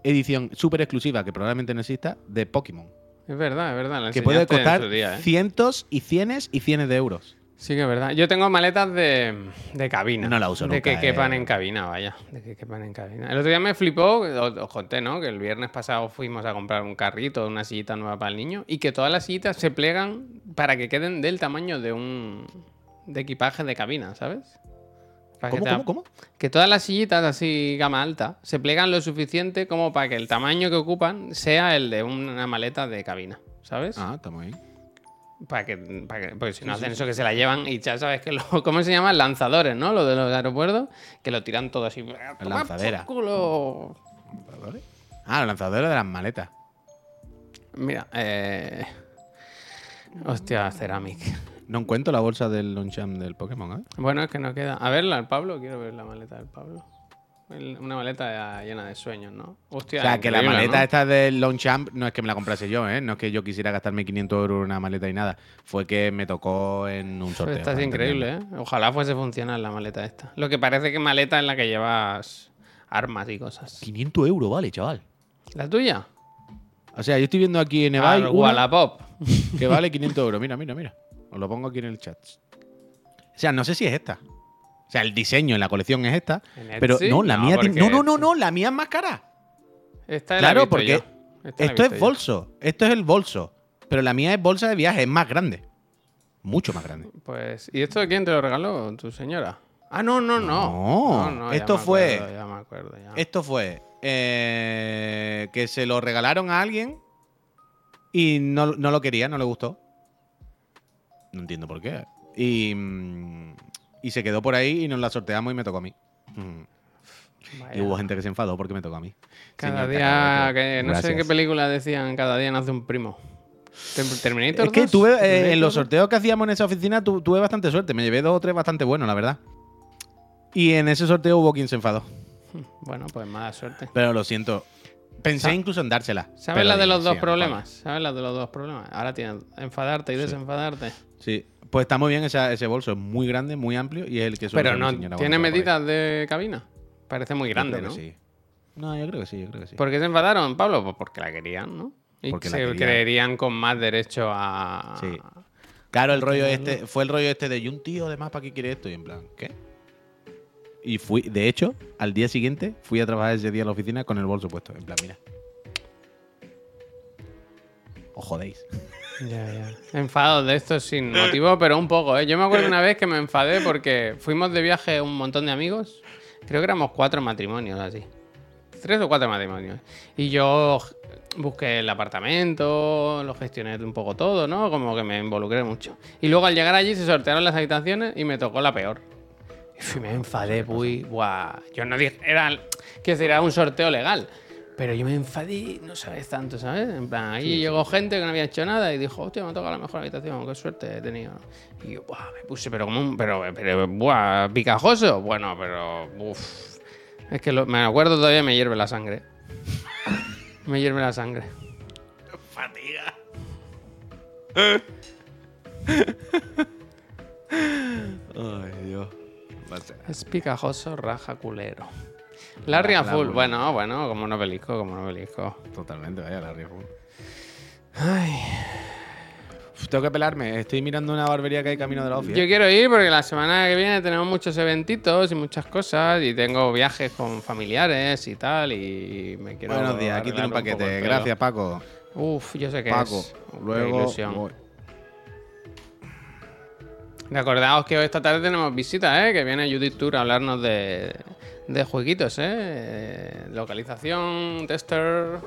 edición súper exclusiva que probablemente no exista de Pokémon, es verdad, es verdad. la que puede costar día, ¿eh? cientos y cienes y cienes de euros. Sí que es verdad. Yo tengo maletas de, de cabina. No la uso De nunca, que quepan eh. en cabina, vaya. De que quepan en cabina. El otro día me flipó, os, os conté, ¿no? Que el viernes pasado fuimos a comprar un carrito, una sillita nueva para el niño, y que todas las sillitas se plegan para que queden del tamaño de un de equipaje de cabina, ¿sabes? Para que ¿Cómo, te- cómo, cómo? Que todas las sillitas así gama alta se plegan lo suficiente como para que el tamaño que ocupan sea el de una maleta de cabina, ¿sabes? Ah, está muy bien. Para que, para que- porque si no hacen eso que se la llevan y ya sabes que lo, ¿cómo se llaman? Lanzadores, ¿no? Lo de los aeropuertos, que lo tiran todo así. ¡Toma por lanzadera. culo! Ah, la lanzadora de las maletas. Mira, eh... Hostia, Ceramic. No encuentro la bolsa del Longchamp del Pokémon, ¿eh? Bueno, es que no queda. A verla, el Pablo, quiero ver la maleta del Pablo. Una maleta llena de sueños, ¿no? Hostia, O sea, que la maleta ¿no? esta del Longchamp no es que me la comprase yo, ¿eh? No es que yo quisiera gastarme 500 euros en una maleta y nada. Fue que me tocó en un sorteo. Esta es increíble. ¿eh? Ojalá fuese funcional la maleta esta. Lo que parece que maleta en la que llevas armas y cosas. 500 euros, vale, chaval. ¿La tuya? O sea, yo estoy viendo aquí en eBay Wallapop. que vale 500 euros. Mira, mira, mira. Os lo pongo aquí en el chat. O sea, no sé si es esta. O sea, el diseño en la colección es esta. ¿En Pero no, la No, mía porque No, no, no, no, la mía es más cara. Esta Claro, porque. Esta esto es yo. bolso. Esto es el bolso. Pero la mía es bolsa de viaje, es más grande. Mucho más grande. Pues, ¿y esto quién te lo regaló? ¿Tu señora? Ah, no, no, No, no. ya esto me fue- acuerdo, ya me acuerdo, ya. Esto fue eh, que se lo regalaron a alguien y no, no lo quería, no le gustó. No entiendo por qué. Y, mm, y se quedó por ahí y nos la sorteamos y me tocó a mí. Mm. Y hubo gente que se enfadó porque me tocó a mí. Cada Señor día, que no sé gracias. qué película decían, cada día nace un primo. ¿Terminator Es que 2? tuve, eh, ¿Terminator en los 2? sorteos que hacíamos en esa oficina tu- tuve bastante suerte. Me llevé dos o tres bastante buenos, la verdad. Y en ese sorteo hubo quien se enfadó. Bueno, pues mala suerte. Pero lo siento. Pensé incluso en dársela. ¿Sabes la de los dos problemas? ¿Sabes la de los dos problemas? Ahora tienes enfadarte y desenfadarte. Sí, pues está muy bien esa- ese bolso, es muy grande, muy amplio y es el que suele Pero no, ¿tiene medidas de cabina? Parece muy grande, ¿no? sí. No, yo creo que sí, yo creo que sí. ¿Por qué se enfadaron, Pablo? Pues porque la querían, ¿no? Y Porque se creerían con más derecho a... Sí. Claro, el rollo este, fue el rollo este de, ¿y un tío además para qué quiere esto? Y en plan, ¿qué? Y fui, de hecho, al día siguiente fui a trabajar ese día a la oficina con el bolso puesto. En plan, mira. Os jodéis. Ya, ya. De esto sin motivo, pero un poco, ¿eh? Yo me acuerdo una vez que me enfadé porque fuimos de viaje un montón de amigos. Creo que éramos cuatro matrimonios así. Tres o cuatro matrimonios. Y yo busqué el apartamento, lo gestioné un poco todo, ¿no? Como que me involucré mucho. Y luego al llegar allí se sortearon las habitaciones y me tocó la peor. Fui- me enfadé, uy, buah. Yo no dije, era, quiero decir, era un sorteo legal. Pero yo me enfadé, no sabes tanto, ¿sabes? En plan, ahí llegó gente que no había hecho nada y dijo, hostia, me ha tocado la mejor habitación, qué suerte he tenido. Y yo, buah, me puse, pero como un, pero, pero, buah, picajoso. Bueno, pero, uff. Es que lo- me acuerdo todavía, me hierve la sangre. me hierve la sangre. Fatiga. Ay, Dios. Es picajoso, raja culero. Larry La- full. la- Bueno, bueno, como novelisco, como novelisco. Totalmente, vaya, la río. Ay. Uf, Tengo que pelarme. Estoy mirando una barbería que hay camino de la oficina. Yo quiero ir porque la semana que viene tenemos muchos eventitos y muchas cosas y tengo viajes con familiares y tal y me quiero Buenos días, aquí tiene un paquete. Gracias, Paco. Uf, yo sé que Paco. es. Luego. ilusión. voy. Recordaos que hoy esta tarde tenemos visita, ¿eh? Que viene Judith Tour a hablarnos de, de jueguitos, ¿eh? Eh, Localización, tester.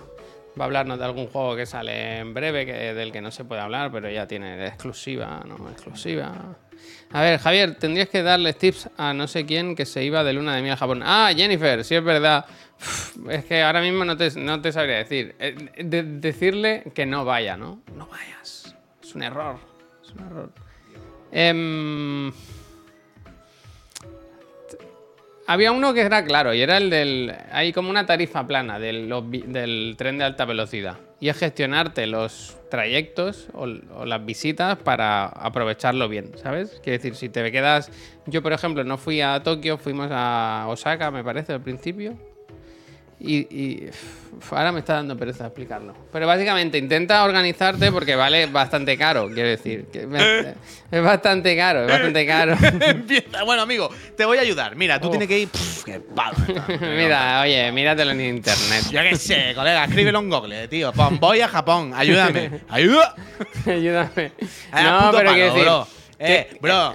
Va a hablarnos de algún juego que sale en breve, que, del que no se puede hablar, pero ya tiene exclusiva, ¿no? Exclusiva. A ver, Javier, tendrías que darles tips a no sé quién que se iba de luna de miel a Japón. Ah, Jennifer, sí es verdad. Es que ahora mismo no te, no te sabría decir. Eh, de- decirle que no vaya, ¿no? No vayas. Es un error. Es un error. Em, había uno que era claro y era el del. Hay como una tarifa plana del, tren de alta velocidad. Y es gestionarte los trayectos o, o las visitas para aprovecharlo bien, ¿sabes? Quiero decir, si te quedas. Yo, por ejemplo, no fui a Tokio, fuimos a Osaka, me parece, al principio. Y, y, ahora me está dando pereza explicarlo. Pero básicamente intenta organizarte porque vale bastante caro, quiero decir. que me- es bastante caro, es bastante caro. Bueno, amigo, te voy a ayudar. Mira, tú Uf. tienes que ir. Pff, qué palo. Mira, oye, míratelo en internet. Yo qué sé, colega, escríbelo en Google, tío. Pon, voy a Japón, ayúdame. ¡Ayuda! Ayúdame. No, pero quiero decir. bro. Eh, bro.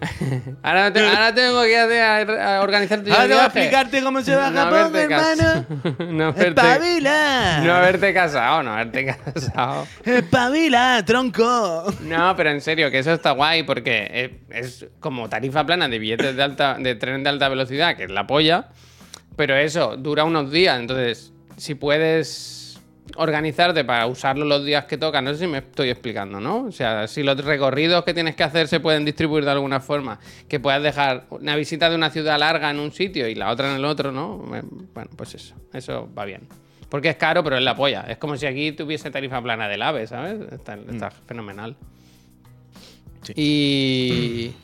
Ahora, te- ahora tengo que hacer, a, organizarte Ahora te voy a explicarte cómo se va a No Japón, hermano. no haberte, ¡Espabila! no haberte casado, no haberte casado. ¡Espabila, tronco! No, pero en serio, que eso está guay porque es, es como tarifa plana de billetes de alta, de tren de alta velocidad, que es la polla, pero eso dura unos días, entonces si puedes organizarte para usarlo los días que toca, no sé si me estoy explicando, ¿no? O sea, si los recorridos que tienes que hacer se pueden distribuir de alguna forma, que puedas dejar una visita de una ciudad larga en un sitio y la otra en el otro, ¿no? Bueno, pues eso, eso va bien. Porque es caro, pero es la polla. Es como si aquí tuviese tarifa plana del AVE, ¿sabes? Está, está fenomenal. Sí. Y,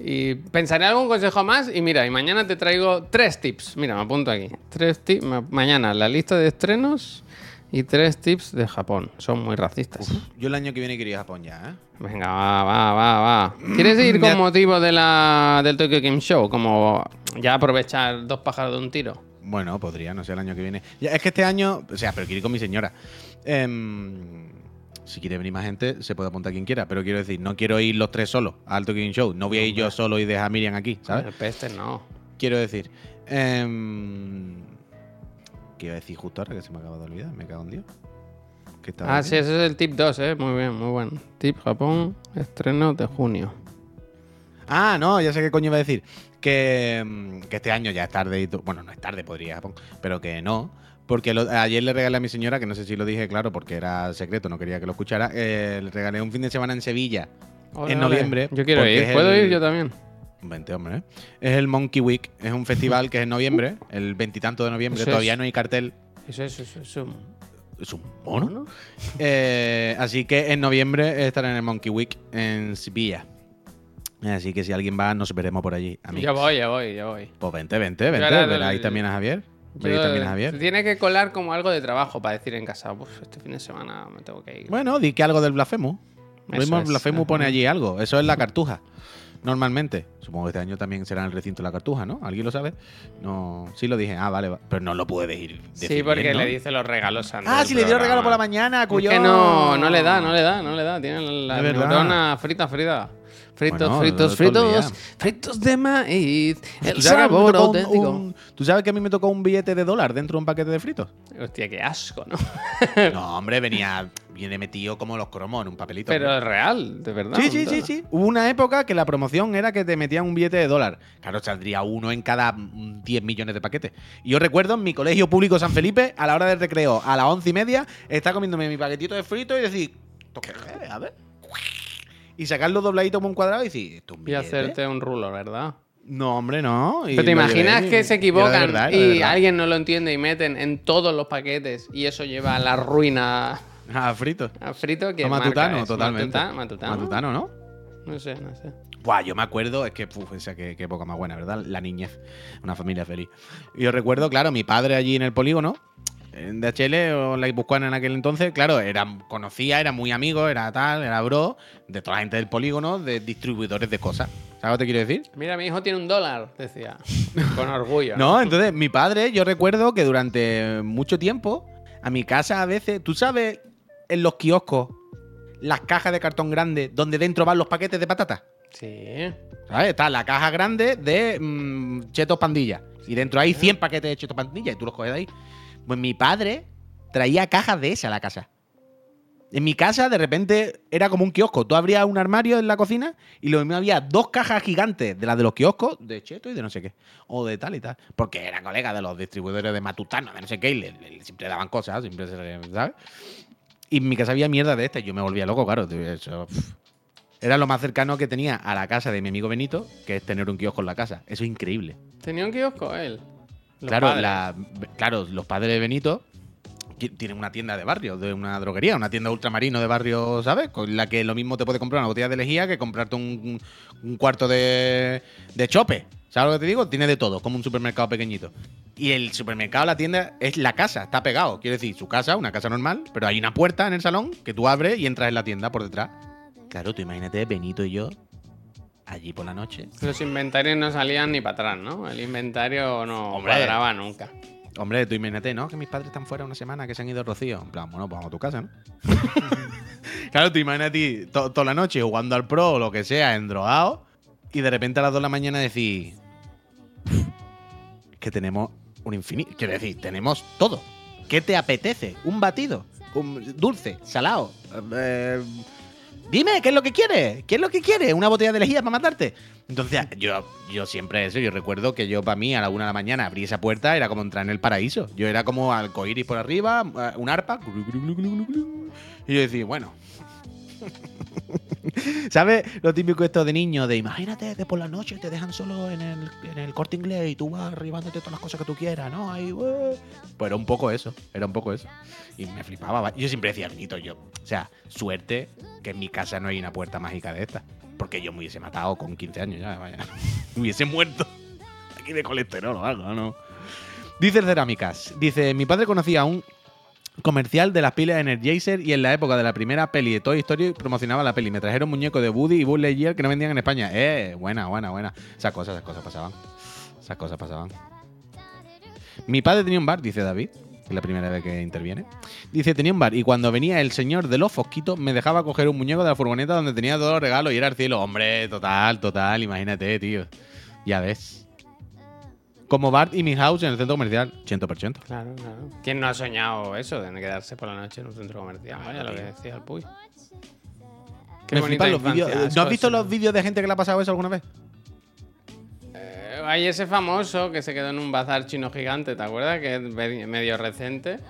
y pensaré algún consejo más. Y mira, y mañana te traigo tres tips. Mira, me apunto aquí. Tres tips. Mañana la lista de estrenos y tres tips de Japón. Son muy racistas. Yo el año que viene quería ir a Japón ya, ¿eh? Venga, va, va, va, va. ¿Quieres ir con motivo de la, del Tokyo Game Show? Como ya aprovechar dos pájaros de un tiro. Bueno, podría, no sé, el año que viene. Ya, es que este año, o sea, pero quiero ir con mi señora. Em, si quiere venir más gente, se puede apuntar quien quiera. Pero quiero decir, no quiero ir los tres solos al Tokyo Game Show. No voy a ir yo solo y dejar a Miriam aquí, ¿sabes? El peste no. Quiero decir. em, ¿Qué iba a decir justo ahora que se me acaba de olvidar? Me cago en Dios. ¿Qué estaba Ah, sí, ese es el tip 2, ¿eh? Muy bien, muy bueno. Tip Japón, estreno de junio. Ah, no, ya sé qué coño iba a decir. Que, mm, que este año ya es tarde y Bueno, no es tarde, podría Japón, pero que no. Porque lo- ayer le regalé a mi señora, que no sé si lo dije claro, porque era secreto, no quería que lo escuchara. eh, le regalé un fin de semana en Sevilla. Ole, En ole. noviembre, Yo quiero ir. ¿Puedo el- ir yo también? Vente, hombre. ¿eh? Es el Monkey Week. Es un festival que es en noviembre, el veintitanto de noviembre. Eso Todavía es. no hay cartel. Eso es, eso es, eso Es un mono. Eh, así que en noviembre estaré en el Monkey Week en Sevilla. Así que si alguien va, nos veremos por allí. A mí. Yo voy, yo voy, yo voy. Pues vente, vente, vente. Veráis el- también a Javier. Yo- también Javier. Tiene que colar como algo de trabajo para decir en casa, pues este fin de semana me tengo que ir. Bueno, di que algo del Blasphemous. Lo mismo el. Blasphemous pone allí algo. Eso es la cartuja. Normalmente. Supongo que este año también será en el recinto de la cartuja, ¿no? ¿Alguien lo sabe? No. Sí lo dije. Ah, vale. va- Pero no lo pude decir. sí, porque bien, ¿no? le dice los regalos antes Ah, sí, le dio regalo por la mañana, Es cuyo. que no, no le da, no le da, no le da. Tiene la Es neurona frita, frita. Fritos, Bueno, fritos, fritos, fritos de maíz. El ¿Tú sabes, que a mí me sabor auténtico. un- ¿Tú sabes que a mí me tocó un billete de dólar dentro de un paquete de fritos? Hostia, qué asco, ¿no? No, hombre, venía. Viene metido como los cromos en un papelito. Pero es real, de verdad. Sí, sí, sí, sí. Hubo una época que la promoción era que te metían un billete de dólar. Claro, saldría uno en cada mm, 10 millones de paquetes. Y yo recuerdo en mi colegio público San Felipe, a la hora del recreo, a las once y media, estar comiéndome mi paquetito de frito y decir, ¿esto qué? A ver. Y sacarlo dobladito como un cuadrado y decir, ¿esto es un Y hacerte un rulo, ¿verdad? No, hombre, no. Y Pero te imaginas llevé que se y equivocan verdad, y alguien no lo entiende y meten en todos los paquetes y eso lleva a la ruina Ah, frito. a frito que No, matutano, es? totalmente. Matuta- matutano. Matutano, ¿no? No sé, no sé. Buah, yo me acuerdo, es que, uf, esa qué, qué época más buena, ¿verdad? La niñez, una familia feliz. Yo recuerdo, claro, mi padre allí en el polígono, en DHL o la Guipuzcoana en aquel entonces, claro, era, conocía, era muy amigo, era tal, era bro, de toda la gente del polígono, de distribuidores de cosas. ¿Sabes lo que te quiero decir? Mira, mi hijo tiene un dólar, decía. Con orgullo. No, entonces mi padre, yo recuerdo que durante mucho tiempo, a mi casa a veces, tú sabes, en los kioscos, las cajas de cartón grande, donde dentro van los paquetes de patatas. Sí. ¿Sabes? Está la caja grande de mm, chetos pandilla. Y dentro hay 100 paquetes de chetos pandilla y tú los coges de ahí. Pues mi padre traía cajas de esa a la casa. En mi casa, de repente, era como un kiosco. Tú abrías un armario en la cocina y lo mismo había dos cajas gigantes de las de los kioscos, de cheto y de no sé qué. O de tal y tal. Porque era colega de los distribuidores de Matutano, de no sé qué, y le, siempre daban cosas, siempre se ¿sabes? Y en mi casa había mierda de esta y yo me volvía loco, claro. Eso. Era lo más cercano que tenía a la casa de mi amigo Benito, que es tener un kiosco en la casa. Eso es increíble. Tenía un kiosco él. Los claro, la- claro, los padres de Benito tienen una tienda de barrio, de una droguería, una tienda ultramarino de barrio, ¿sabes? Con la que lo mismo te puede comprar una botella de lejía que comprarte un, un cuarto de, de chope. ¿Sabes lo que te digo? Tiene de todo, como un supermercado pequeñito. Y el supermercado, la tienda, es la casa, está pegado. Quiere decir, su casa, una casa normal, pero hay una puerta en el salón que tú abres y entras en la tienda por detrás. Claro, tú imagínate, Benito y yo, allí por la noche. Los inventarios no salían ni para atrás, ¿no? El inventario no Hombre. cuadraba nunca. Hombre, tú imagínate, ¿no? Que mis padres están fuera una semana, que se han ido Rocío. En plan, bueno, pues vamos a tu casa, ¿no? claro, tú imagínate to- toda la noche jugando al pro o lo que sea, endrogado, y de repente a las 2 de la mañana decís que tenemos un infinito. Quiero decir, tenemos todo. ¿Qué te apetece? ¿Un batido? ¿Un dulce? ¿Salado? Eh, dime, ¿qué es lo que quieres? ¿Qué es lo que quieres? ¿Una botella de lejía para matarte? Entonces, yo, yo siempre eso, yo recuerdo que yo para mí a la una de la mañana abrí esa puerta, era como entrar en el paraíso. Yo era como arcoíris por arriba, eh, un arpa, y yo decía, bueno. ¿Sabes lo típico esto de niño? De imagínate que por la noche te dejan solo en el, en el corte inglés y tú vas arribándote todas las cosas que tú quieras, ¿no? Ahí. Pues era un poco eso, era un poco eso. Y me flipaba. Yo siempre decía, Benito, yo, o sea, suerte que en mi casa no hay una puerta mágica de esta. Porque yo me hubiese matado con 15 años ya, vaya. Me hubiese muerto. Aquí de colesterol o algo, ¿no? Dice Cerámicas, dice, mi padre conocía a un comercial de las pilas Energizer y en la época de la primera peli de Toy Story promocionaba la peli. Me trajeron muñeco de Woody y Buzz Lightyear que no vendían en España. Eh, buena, buena, buena. Esas cosas, esas cosas pasaban. Esas cosas pasaban. Mi padre tenía un bar, dice David, es la primera vez que interviene. Dice, tenía un bar y cuando venía el señor de los fosquitos me dejaba coger un muñeco de la furgoneta donde tenía todos los regalos y era el cielo. Hombre, total, total, imagínate, tío. Ya ves. Como Bart y mi house en el centro comercial, 100%. Claro, claro. ¿Quién no ha soñado eso de quedarse por la noche en un centro comercial? Vaya lo que decía el Puy. Qué Me bonita flipan los infancia, vídeos. ¿No has visto los vídeos de gente que le ha pasado eso alguna vez? Eh, hay ese famoso que se quedó en un bazar chino gigante, ¿te acuerdas? Que es me- medio reciente.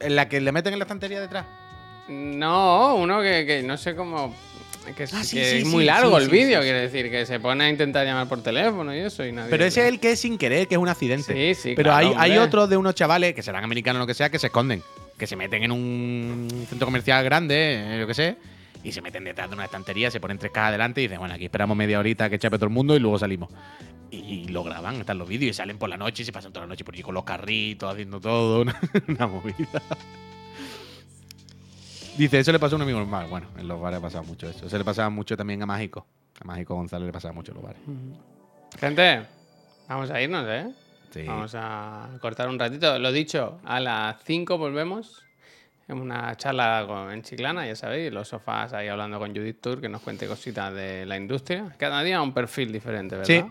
En la que le meten en la estantería detrás. No, uno que, que no sé cómo. Que, es- Ah, sí, que sí, es sí, muy largo el vídeo, sí, quiere decir, que se pone a intentar llamar por teléfono y eso y nadie. Pero ese es el que es sin querer, que es un accidente. Sí, sí, Pero claro, hay, hay otros de unos chavales que serán americanos o lo que sea, que se esconden. Que se meten en un centro comercial grande, eh, yo qué sé, y se meten detrás de una estantería, se ponen tres cajas adelante y dicen, bueno, aquí esperamos media horita que chape todo el mundo y luego salimos. Y, y lo graban, están los vídeos y salen por la noche y se pasan toda la noche por allí con los carritos, haciendo todo, una, una movida. Dice, eso le pasó a un amigo normal. Bueno, en los bares ha pasado mucho eso. Se le pasaba mucho también a Mágico. A Mágico González le pasaba mucho en los bares. Gente, vamos a irnos, ¿eh? Sí. Vamos a cortar un ratito. Lo dicho, a las 5 volvemos. En una charla con, en Chiclana, ya sabéis, los sofás ahí hablando con Judith Tour, que nos cuente cositas de la industria. Cada día un perfil diferente, ¿verdad? Sí,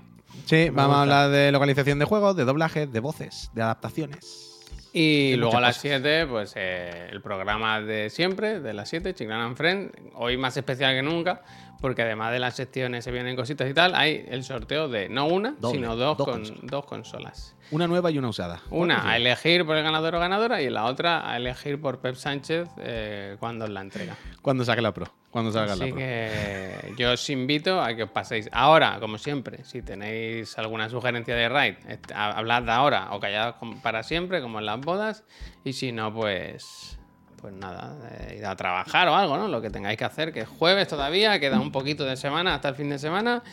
sí, vamos a hablar de localización de juegos, de doblajes, de voces, de adaptaciones. Y luego a las 7, pues eh, el programa de siempre, de las 7, Chiclana and Friend. Hoy más especial que nunca, porque además de las secciones se vienen cositas y tal, hay el sorteo de no una, Doble, sino dos, dos con, consolas. dos consolas. Una nueva y una usada. Una a elegir por el ganador o ganadora y la otra a elegir por Pep Sánchez eh, cuando la entrega. Cuando saque la Pro. Cuando salga la Así Pro. que yo os invito a que os paséis. Ahora, como siempre, si tenéis alguna sugerencia de raid, hablad ahora o callad para siempre, como en las bodas. Y si no, pues. Pues nada, eh, id a trabajar o algo, ¿no? Lo que tengáis que hacer, que es jueves todavía, queda un poquito de semana hasta el fin de semana.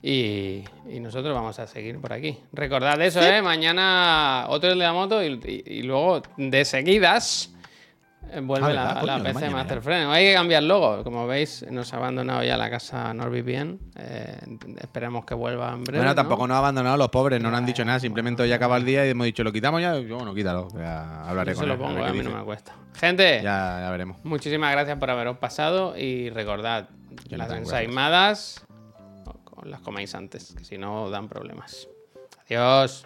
Y, y nosotros vamos a seguir por aquí. Recordad eso, ¿eh? Mañana otro de la moto y, y- y luego de seguidas. Eh, Vuelve Ah, la, PC mañana, Master ya. Friend. Hay que cambiar logo. Como veis, nos ha abandonado ya la casa NordVPN. Eh, esperemos que vuelva en breve. Bueno, ¿no? tampoco nos ha abandonado los pobres, no nos han dicho nada. Simplemente hoy acaba el día y hemos dicho, ¿lo quitamos ya? Yo, bueno, quítalo. Ya hablaré Yo con se lo él, pongo, a mí no me cuesta. Gente, Ya, ya veremos. muchísimas gracias por haberos pasado y recordad, Yo no las tengo ensaimadas las coméis antes, que si no dan problemas. Adiós.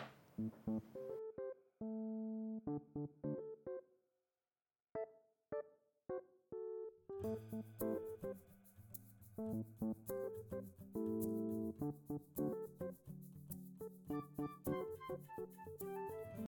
Thank you.